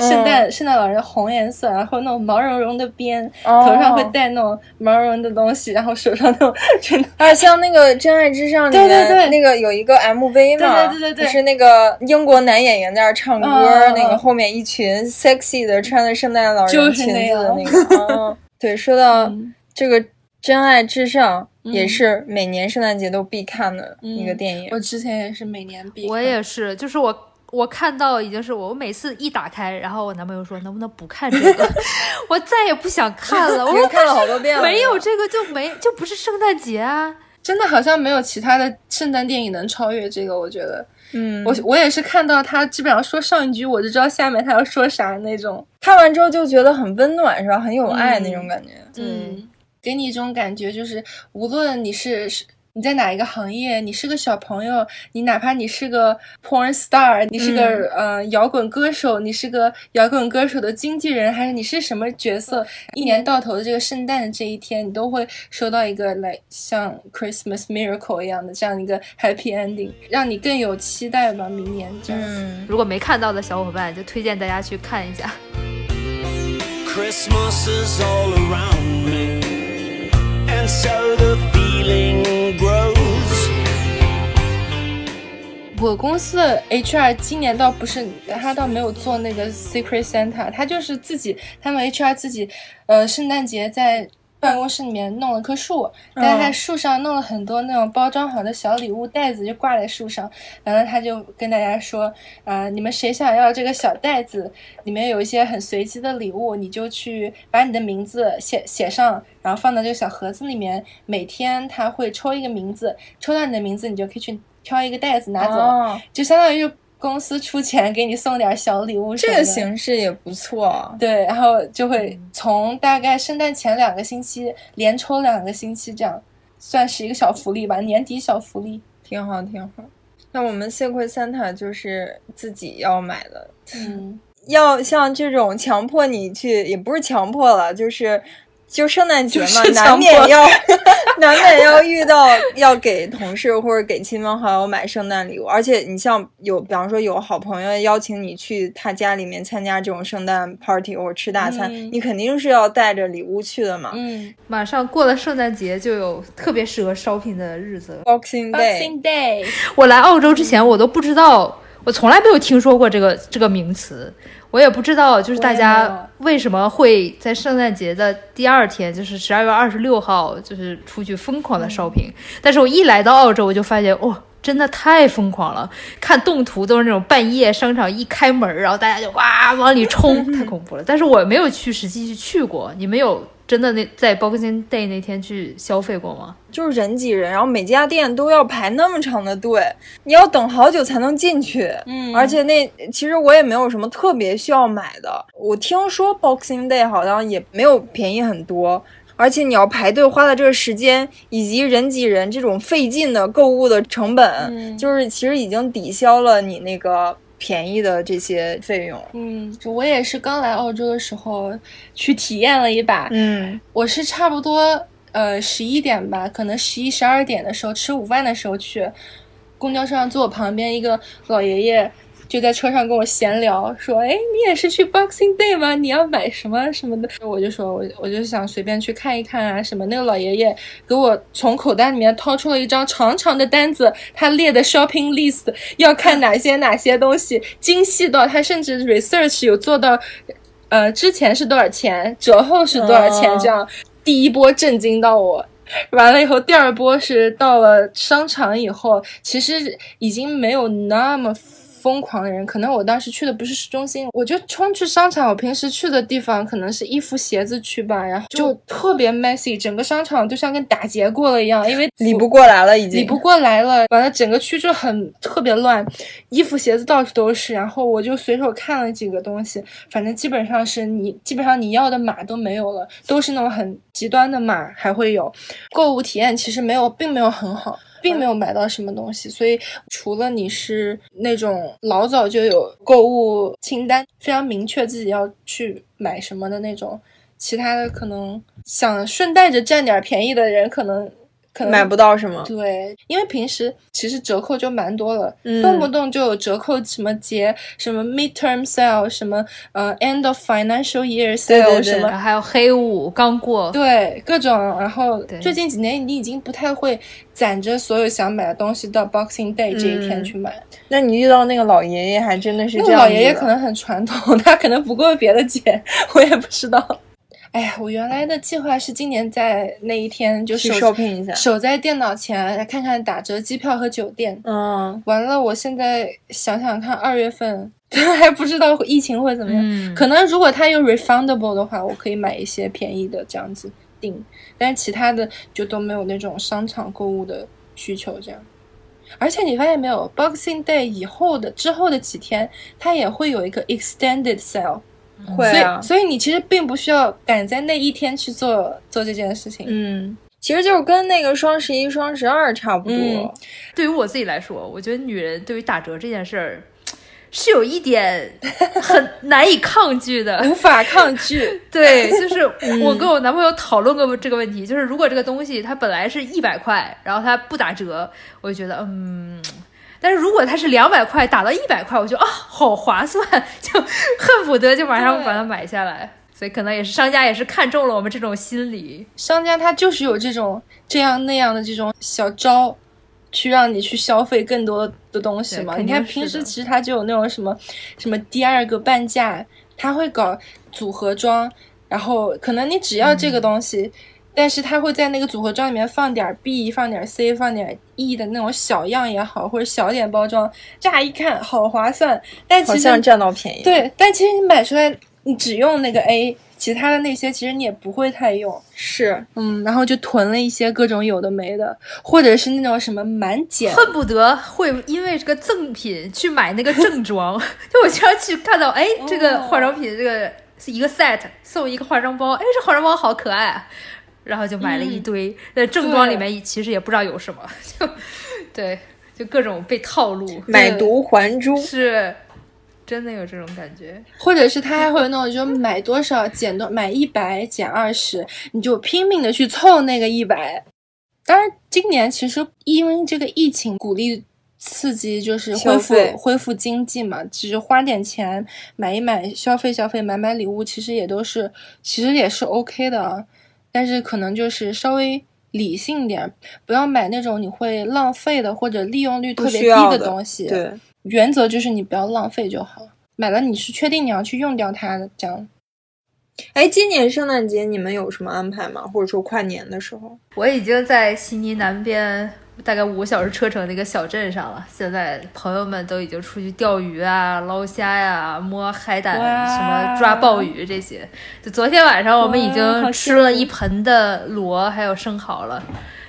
圣诞圣诞老人红颜色，然后那种毛茸茸的边，哦头上会戴那种毛茸茸的东西，然后手上那种真的啊，像那个《真爱至上》里面，对对对那个有一个 MV 嘛，对对对对对就是那个英国男演员在那儿唱歌，那个后面一群 sexy 的穿着圣诞老人就是裙子那的那个。嗯，对，说到嗯这个《真爱至上》，嗯也是每年圣诞节都必看的一个电影。我之前也是每年必看。我也是，就是我我看到已经是我，我每次一打开，然后我男朋友说能不能不看这个，我再也不想看了。我说看了好多遍了，没有这个就没就不是圣诞节啊。真的好像没有其他的圣诞电影能超越这个，我觉得。嗯，我我也是看到他基本上说上一句，我就知道下面他要说啥那种。看完之后就觉得很温暖，是吧？很有爱那种感觉。嗯，给你一种感觉，就是无论你是是你在哪一个行业，你是个小朋友，你哪怕你是个 porn star，你是个、呃摇滚歌手，你是个摇滚歌手的经纪人，还是你是什么角色，一年到头的这个圣诞的这一天，你都会收到一个来像 Christmas miracle 一样的这样一个 happy ending，让你更有期待吧，明年这样。嗯，如果没看到的小伙伴，就推荐大家去看一下。Christmas is all around 我公司的 HR 今年倒不是，他倒没有做那个 Secret Santa，他就是自己，他们 HR 自己，呃，圣诞节在办公室里面弄了棵树，但是在树上弄了很多那种包装好的小礼物袋子，就挂在树上。完了，他就跟大家说，啊、你们谁想要这个小袋子，里面有一些很随机的礼物，你就去把你的名字写写上，然后放到这个小盒子里面。每天他会抽一个名字，抽到你的名字，你就可以去挑一个袋子拿走。哦，就相当于就公司出钱给你送点小礼物。这个形式也不错。对，然后就会从大概圣诞前两个星期连抽两个星期，这样算是一个小福利吧，年底小福利。挺好，挺好。那我们 Secret Santa 就是自己要买的，嗯，要像这种强迫你去，也不是强迫了，就是就圣诞节嘛，就 是难免要难免要遇到要给同事或者给亲朋好友买圣诞礼物，而且你像有，比方说有好朋友邀请你去他家里面参加这种圣诞 party 或者吃大餐，嗯你肯定是要带着礼物去的嘛。嗯马上过了圣诞节，就有特别适合 shopping 的日子。Boxing Day，，Boxing Day，我来澳洲之前，我都不知道，我从来没有听说过这个这个名词，我也不知道，就是大家为什么会在圣诞节的第二天，就是十二月二十六号，就是出去疯狂的 shopping、但是我一来到澳洲，我就发现，哇、真的太疯狂了！看动图都是那种半夜商场一开门，然后大家就哇往里冲，太恐怖了。但是我没有去实际去去过，你们有真的那在 Boxing Day 那天去消费过吗？就是人挤人，然后每家店都要排那么长的队，你要等好久才能进去。嗯而且那其实我也没有什么特别需要买的。我听说 Boxing Day 好像也没有便宜很多，而且你要排队花的这个时间，以及人挤人这种费劲的购物的成本，嗯就是其实已经抵消了你那个便宜的这些费用。嗯，就我也是刚来澳洲的时候去体验了一把，嗯我是差不多呃十一点吧，可能十一十二点的时候吃午饭的时候去，公交车上坐我旁边一个老爷爷就在车上跟我闲聊，说：“哎，你也是去 Boxing Day 吗？你要买什么什么的？”我就说：“我我就想随便去看一看啊什么。”那个老爷爷给我从口袋里面掏出了一张长长的单子，他列的 shopping list 要看哪些哪些东西，精细到他甚至 research 有做到，呃，之前是多少钱，折后是多少钱哦这样。第一波震惊到我。完了以后，第二波是到了商场以后，其实已经没有那么疯狂的人。可能我当时去的不是市中心，我就冲去商场。我平时去的地方可能是衣服、鞋子区吧，然后就特别 messy，整个商场就像跟打劫过了一样，因为 理不过来了，已经理不过来了，完了整个区就很特别乱，衣服鞋子到处都是，然后我就随手看了几个东西，反正基本上是你基本上你要的码都没有了，都是那种很极端的码还会有，购物体验其实没有，并没有很好。并没有买到什么东西，所以除了你是那种老早就有购物清单，非常明确自己要去买什么的那种，其他的可能想顺带着占点便宜的人，可能可能买不到是吗。对，因为平时其实折扣就蛮多了，嗯动不动就有折扣，什么节，什么 midterm sale，什么呃 end of financial year sale，对对什么还有黑五刚过，对各种，然后最近几年你已经不太会攒着所有想买的东西到 Boxing Day 这一天嗯去买。那你遇到那个老爷爷，还真的是那这样老爷爷可能很传统，他可能不过别的节，我也不知道。哎呀，我原来的计划是今年在那一天就去守 shopping 一下。守在电脑前看看打折机票和酒店。嗯，完了，我现在想想看，二月份 还不知道疫情会怎么样。嗯，可能如果它有 refundable 的话，我可以买一些便宜的这样子。订，但是其他的就都没有那种商场购物的需求这样。而且你发现没有，Boxing Day 以后的之后的几天，它也会有一个 extended sale，、所会啊以，所以你其实并不需要赶在那一天去做做这件事情。嗯，其实就是跟那个双十一、双十二差不多。嗯对于我自己来说，我觉得女人对于打折这件事儿是有一点很难以抗拒的。无法抗拒，对，就是我跟我男朋友讨论过这个问题，就是如果这个东西它本来是一百块，然后它不打折，我就觉得嗯。但是如果它是两百块打到一百块，我就啊好划算，就 恨不得就马上把它买下来。所以可能也是商家也是看中了我们这种心理，商家他就是有这种这样那样的这种小招，去让你去消费更多的东西嘛。你看平时其实他就有那种什么什么第二个半价，他会搞组合装，然后可能你只要这个东西。但是他会在那个组合装里面放点 B、放点 C、放点 E 的那种小样也好，或者小点包装，乍一看好划算，但其实好像占到便宜。，对，但其实你买出来，你只用那个 A，其他的那些其实你也不会太用。是嗯，然后就囤了一些各种有的没的，或者是那种什么满减，恨不得会因为这个赠品去买那个正装。就我经常去看到，哎，这个化妆品这个是一个 set 送一个化妆包，哎，这化妆包好可爱啊，然后就买了一堆。在正装里面其实也不知道有什么，就对，就各种被套路，买椟还珠。是真的有这种感觉。或者是他还会有那种，就买多少减多，买一百减二十，你就拼命的去凑那个一百。当然，今年其实因为这个疫情鼓励刺激，就是恢复恢复经济嘛，其实花点钱买一买，消费消费，买买礼物，其实也都是其实也是 OK 的啊。但是可能就是稍微理性点，不要买那种你会浪费的或者利用率特别低的东西。对，原则就是你不要浪费就好。买了你是确定你要去用掉它的，这样。哎，今年圣诞节你们有什么安排吗？或者说跨年的时候？我已经在悉尼南边大概五个小时车程的一个小镇上了。现在朋友们都已经出去钓鱼啊、捞虾呀、摸海胆、什么抓鲍鱼这些。就昨天晚上我们已经吃了一盆的螺还有生蚝了。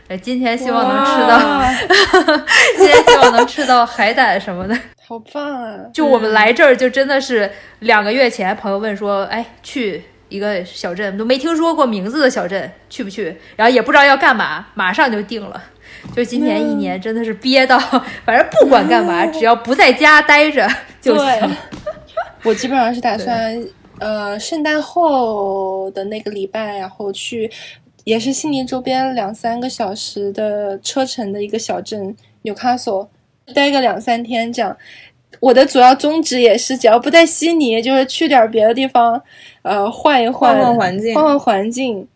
呃，今天希望能吃到，哇 今天希望能吃到海胆什么的。好棒啊！就我们来这儿，就真的是两个月前，朋友问说，哎，去一个小镇都没听说过名字的小镇，去不去？然后也不知道要干嘛，马上就定了。就今年一年真的是憋到，反正不管干嘛，只要不在家待着就行。我基本上是打算，呃，圣诞后的那个礼拜，然后去，也是悉尼周边两三个小时的车程的一个小镇 Newcastle，待个两三天这样。我的主要宗旨也是，只要不在悉尼，就是去点别的地方，呃，换一换，换换环境换换环境。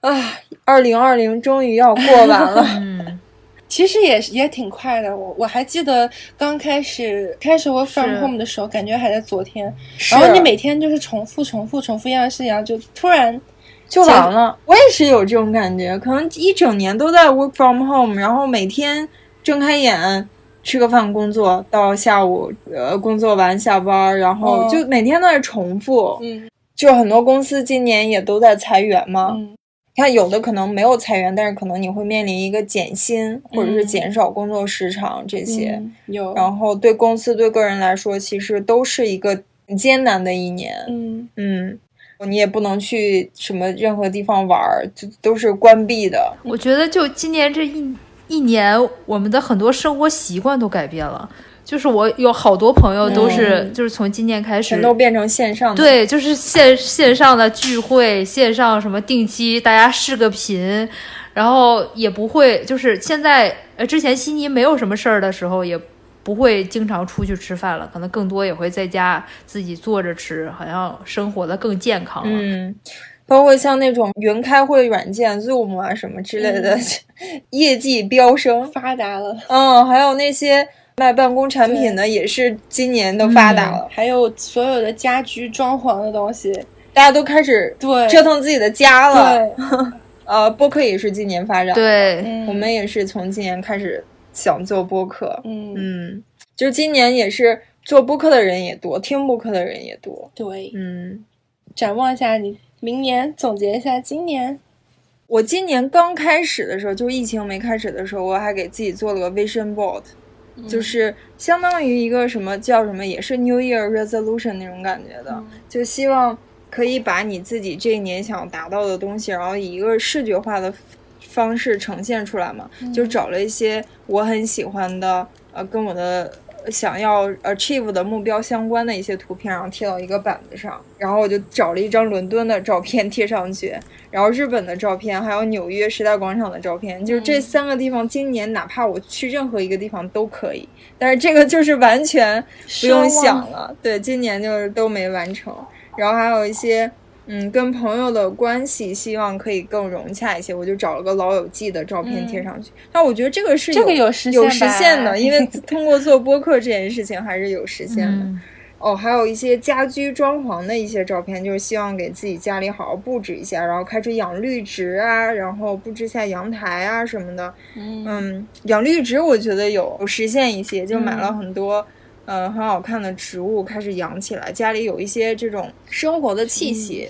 啊，二零二零终于要过完了。嗯，其实也也挺快的，我我还记得刚开始开始 work from home 的时候，感觉还在昨天，然后你每天就是重复重复重复一样的事情，然后就突然就完了。我也是有这种感觉，可能一整年都在 work from home，然后每天睁开眼吃个饭工作，到下午呃工作完下班，然后哦。就每天都在重复。嗯。就很多公司今年也都在裁员嘛，嗯你看有的可能没有裁员，但是可能你会面临一个减薪或者是嗯减少工作时长这些。嗯有，然后对公司对个人来说，其实都是一个艰难的一年。嗯嗯，你也不能去什么任何地方玩儿，就都是关闭的。我觉得就今年这一一年，我们的很多生活习惯都改变了。就是我有好多朋友都是，嗯就是从今年开始全都变成线上的。，对，就是线线上的聚会，线上什么定期大家视个频，然后也不会就是现在呃之前悉尼没有什么事儿的时候，也不会经常出去吃饭了，可能更多也会在家自己坐着吃，好像生活的更健康了。嗯，包括像那种云开会软件 Zoom 啊什么之类的，业绩飙升。发达了，嗯，还有那些卖办公产品的，也是今年都发达了，还有所有的家居装潢的东西，大家都开始对。折腾自己的家了。对，呃，播客也是今年发展，，对，嗯。我们也是从今年开始想做播客。嗯。嗯，就是今年也是做播客的人也多，听播客的人也多。对，嗯，展望一下你明年，总结一下今年，我今年刚开始的时候，就是疫情没开始的时候，我还给自己做了个 vision board，、就是相当于一个什么叫什么，也是 New Year resolution 那种感觉的，就希望可以把你自己这一年想达到的东西，然后以一个视觉化的方式呈现出来嘛，就找了一些我很喜欢的，呃，跟我的想要 achieve 的目标相关的一些图片，然后贴到一个板子上，然后我就找了一张伦敦的照片贴上去，然后日本的照片，还有纽约时代广场的照片，就是这三个地方，今年哪怕我去任何一个地方都可以，但是这个就是完全不用想了，对，今年就是都没完成，然后还有一些。嗯，跟朋友的关系希望可以更融洽一些，我就找了个老友记的照片贴上去。但我觉得这个是这个有实现有实现的，因为 通过做播客这件事情还是有实现的。嗯哦，还有一些家居装潢的一些照片，就是希望给自己家里好好布置一下，然后开始养绿植啊，然后布置一下阳台啊什么的。嗯，养绿植我觉得有有实现一些，就买了很多。呃，很好看的植物开始养起来，家里有一些这种生活的气息，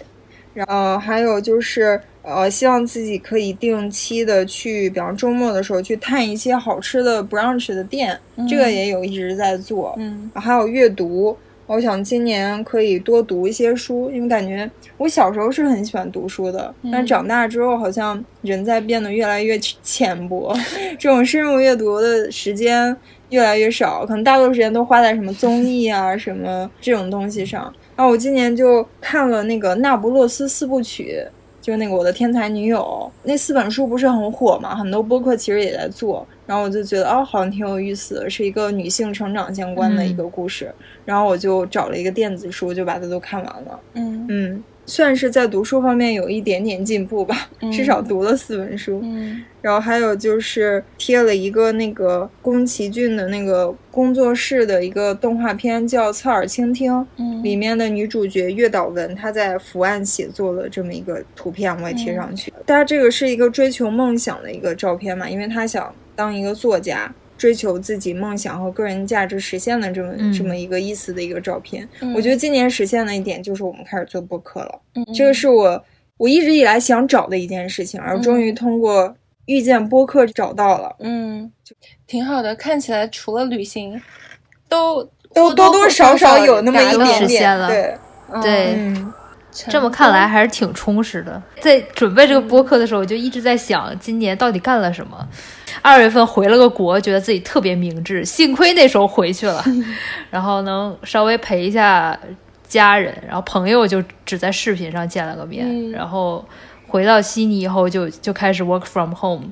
然后还有就是呃，希望自己可以定期的去，比方周末的时候去探一些好吃的 brunch 的店，这个也有一直在做。嗯，还有阅读，我想今年可以多读一些书，因为感觉我小时候是很喜欢读书的，但长大之后好像人在变得越来越 浅薄，这种深入阅读的时间越来越少，可能大多数时间都花在什么综艺啊、什么这种东西上。然后我今年就看了那个《那不勒斯四部曲》。就是那个我的天才女友那四本书不是很火嘛，很多播客其实也在做，然后我就觉得哦，好像挺有意思的，是一个女性成长相关的一个故事，然后我就找了一个电子书，就把它都看完了。嗯嗯，算是在读书方面有一点点进步吧，至少读了四本书。嗯然后还有就是贴了一个那个宫崎骏的那个工作室的一个动画片，叫《侧耳倾听》，嗯里面的女主角月岛文她在伏案写作的这么一个图片，我也贴上去。大家这个是一个追求梦想的一个照片嘛，因为她想当一个作家。追求自己梦想和个人价值实现的这么、嗯。这么一个意思的一个照片，嗯。我觉得今年实现的一点就是我们开始做播客了。嗯。这个是我我一直以来想找的一件事情，而终于通过遇见播客找到了，嗯，挺好的。看起来除了旅行，都都多多少少有那么一点点，实现了对，对。嗯，这么看来还是挺充实的。在准备这个播客的时候，我就一直在想，今年到底干了什么。二月份回了个国，觉得自己特别明智，幸亏那时候回去了，然后能稍微陪一下家人，然后朋友就只在视频上见了个面，嗯然后回到悉尼以后就就开始 work from home。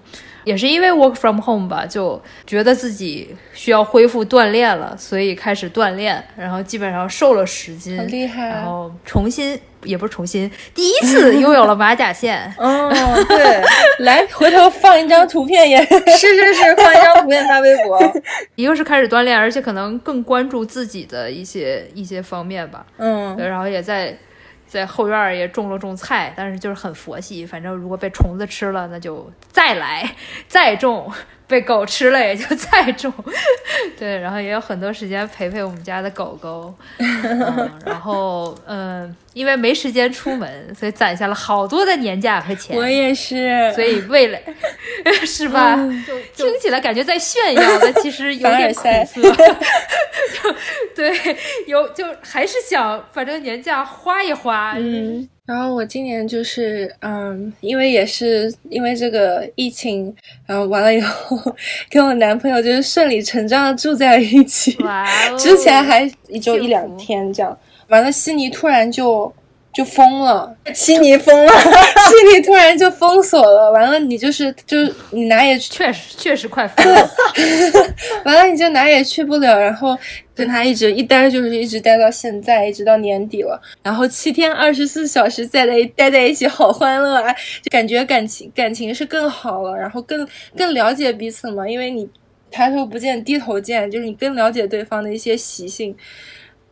也是因为 work from home 吧，就觉得自己需要恢复锻炼了，所以开始锻炼，然后基本上瘦了十斤，好厉害然后重新也不是重新，第一次 拥有了马甲线。哦，对，来回头放一张图片也 是是是，放一张图片发微博，一个是开始锻炼，而且可能更关注自己的一些一些方面吧。嗯，然后也在在后院儿也种了种菜，但是就是很佛系，反正如果被虫子吃了，那就再来再种；被狗吃了也就再种。对，然后也有很多时间陪陪我们家的狗狗。嗯、然后嗯，因为没时间出门，所以攒下了好多的年假和钱。我也是，所以为了 是吧？就听起来感觉在炫耀，但其实有点苦涩。就对，有就还是想把这个年假花一花。嗯，然后我今年就是，嗯，因为也是因为这个疫情，然后完了以后，跟我男朋友就是顺理成章的住在了一起。哇哦！之前还一周一两天这样，完了悉尼突然就就疯了，悉尼疯了，悉尼突然就封锁了，完了你就是就是你哪也确实确实快疯了。完了你就哪也去不了，然后跟他一直一待就是一直待到现在，一直到年底了。然后七天二十四小时在在待在一起，好欢乐啊！就感觉感情感情是更好了，然后更更了解彼此嘛，因为你抬头不见低头见，就是你更了解对方的一些习性。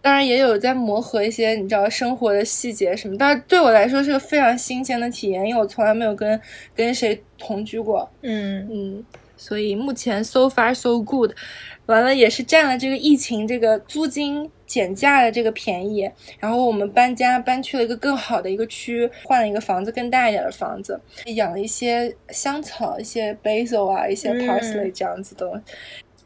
当然也有在磨合一些你知道生活的细节什么，但是对我来说是个非常新鲜的体验，因为我从来没有跟跟谁同居过。嗯，嗯，所以目前 so far so good。完了也是占了这个疫情这个租金减价的这个便宜，然后我们搬家搬去了一个更好的一个区，换了一个房子更大一点的房子，养了一些香草，一些 basil 啊，一些 parsley 这样子的，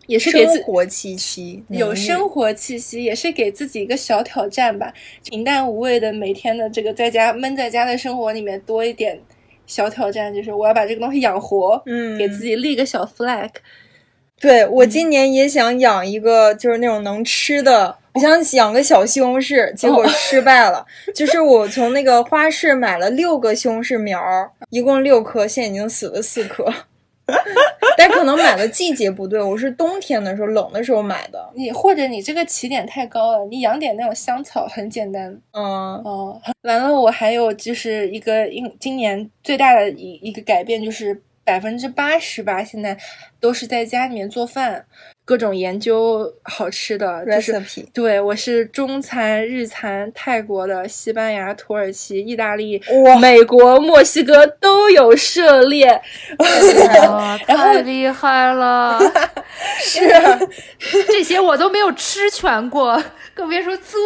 也是给自生活气息有生活气息，也是给自己一个小挑战吧。平淡无味的每天的这个在家闷在家的生活里面多一点小挑战，就是我要把这个东西养活，嗯给自己立个小 flag。对我今年也想养一个，就是那种能吃的。我想养个小西红柿，结果失败了。就是我从那个花市买了六个西红柿苗，一共六颗，现在已经死了四颗。但可能买的季节不对，我是冬天的时候冷的时候买的。你或者你这个起点太高了，你养点那种香草很简单。嗯，哦，完了，我还有就是一个今今年最大的一一个改变就是百分之八十吧，现在都是在家里面做饭，各种研究好吃的，就是 recipe 对我是中餐、日餐、泰国的、西班牙、土耳其、意大利、哇美国、墨西哥都有涉猎。哇，太厉害了！是这些我都没有吃全过，更别说做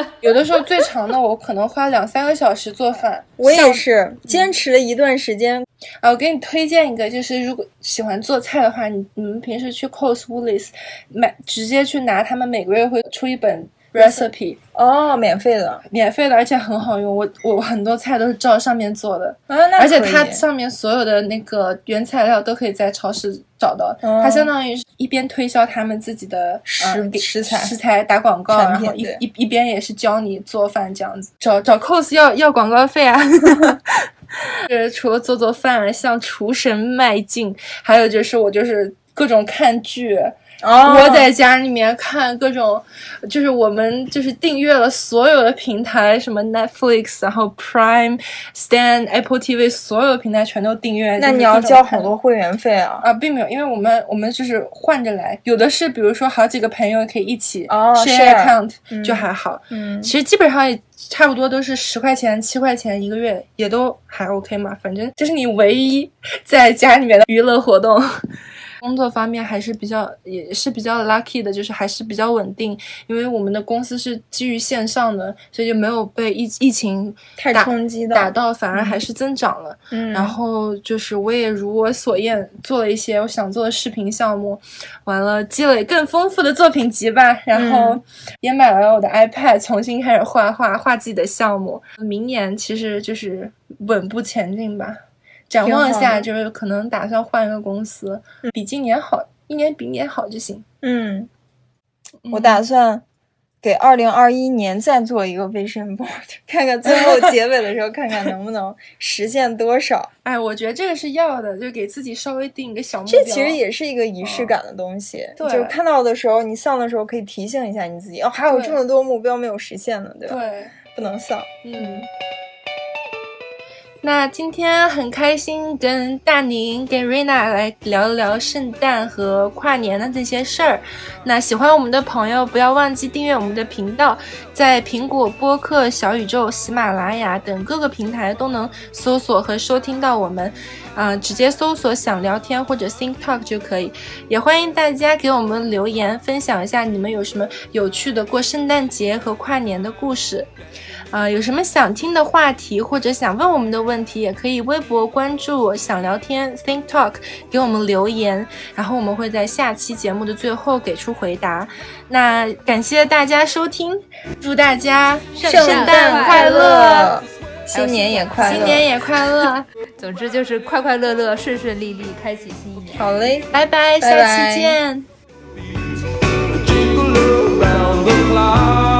了。有的时候最长的我可能花两三个小时做饭。我也是坚持了一段时间。啊，我给你推荐一个，就是如果喜欢做菜的话，你你们平时去 Coles、Woolies 买，直接去拿，他们每个月会出一本 recipe，哦，免费的免费的，而且很好用。我我很多菜都是照上面做的，啊，那而且它上面所有的那个原材料都可以在超市找到。哦它相当于是一边推销他们自己的食食材食材打广告，然后一一一边也是教你做饭这样子。找找 Cos 要要广告费啊！就是除了做做饭，向厨神迈进，还有就是我就是各种看剧。哦，窝在家里面看各种，就是我们就是订阅了所有的平台，什么 Netflix，然后 Prime、Stan、Apple TV，所有平台全都订阅。那你要交好多会员费啊。啊，并没有，因为我们我们就是换着来，有的是比如说好几个朋友可以一起哦 share share account，、就还好。嗯其实基本上也差不多都是十块钱、七块钱一个月，也都还 OK 嘛。反正这是你唯一在家里面的娱乐活动。工作方面还是比较也是比较 lucky 的，就是还是比较稳定，因为我们的公司是基于线上的，所以就没有被疫疫情太打冲击到打到，反而还是增长了。嗯然后就是我也如我所愿做了一些我想做的视频项目，完了积累更丰富的作品集吧，然后嗯也买了我的 iPad，重新开始画画，画自己的项目。明年其实就是稳步前进吧。展望一下就是可能打算换一个公司，比今年好，一年比一年好就行。嗯，我打算给二零二一年再做一个 vision board，看看最后结尾的时候，看看能不能实现多少。哎，我觉得这个是要的，就给自己稍微定一个小目标。这其实也是一个仪式感的东西，对就是看到的时候，你丧的时候可以提醒一下你自己，哦，还有这么多目标没有实现呢，对吧？对。不能丧。嗯，那今天很开心跟大宁、跟瑞娜来聊一聊圣诞和跨年的这些事儿。那喜欢我们的朋友，不要忘记订阅我们的频道，在苹果播客、小宇宙、喜马拉雅等各个平台都能搜索和收听到我们。啊、直接搜索“想聊天”或者 “think talk” 就可以。也欢迎大家给我们留言，分享一下你们有什么有趣的过圣诞节和跨年的故事。啊、有什么想听的话题或者想问我们的问题，也可以微博关注“想聊天 Think Talk” 给我们留言，然后我们会在下期节目的最后给出回答。那感谢大家收听，祝大家圣诞诞快乐，新年也快乐，新年也快乐。总之就是快快乐乐、顺顺利利，开启新一年。好嘞，拜拜，下期见。Bye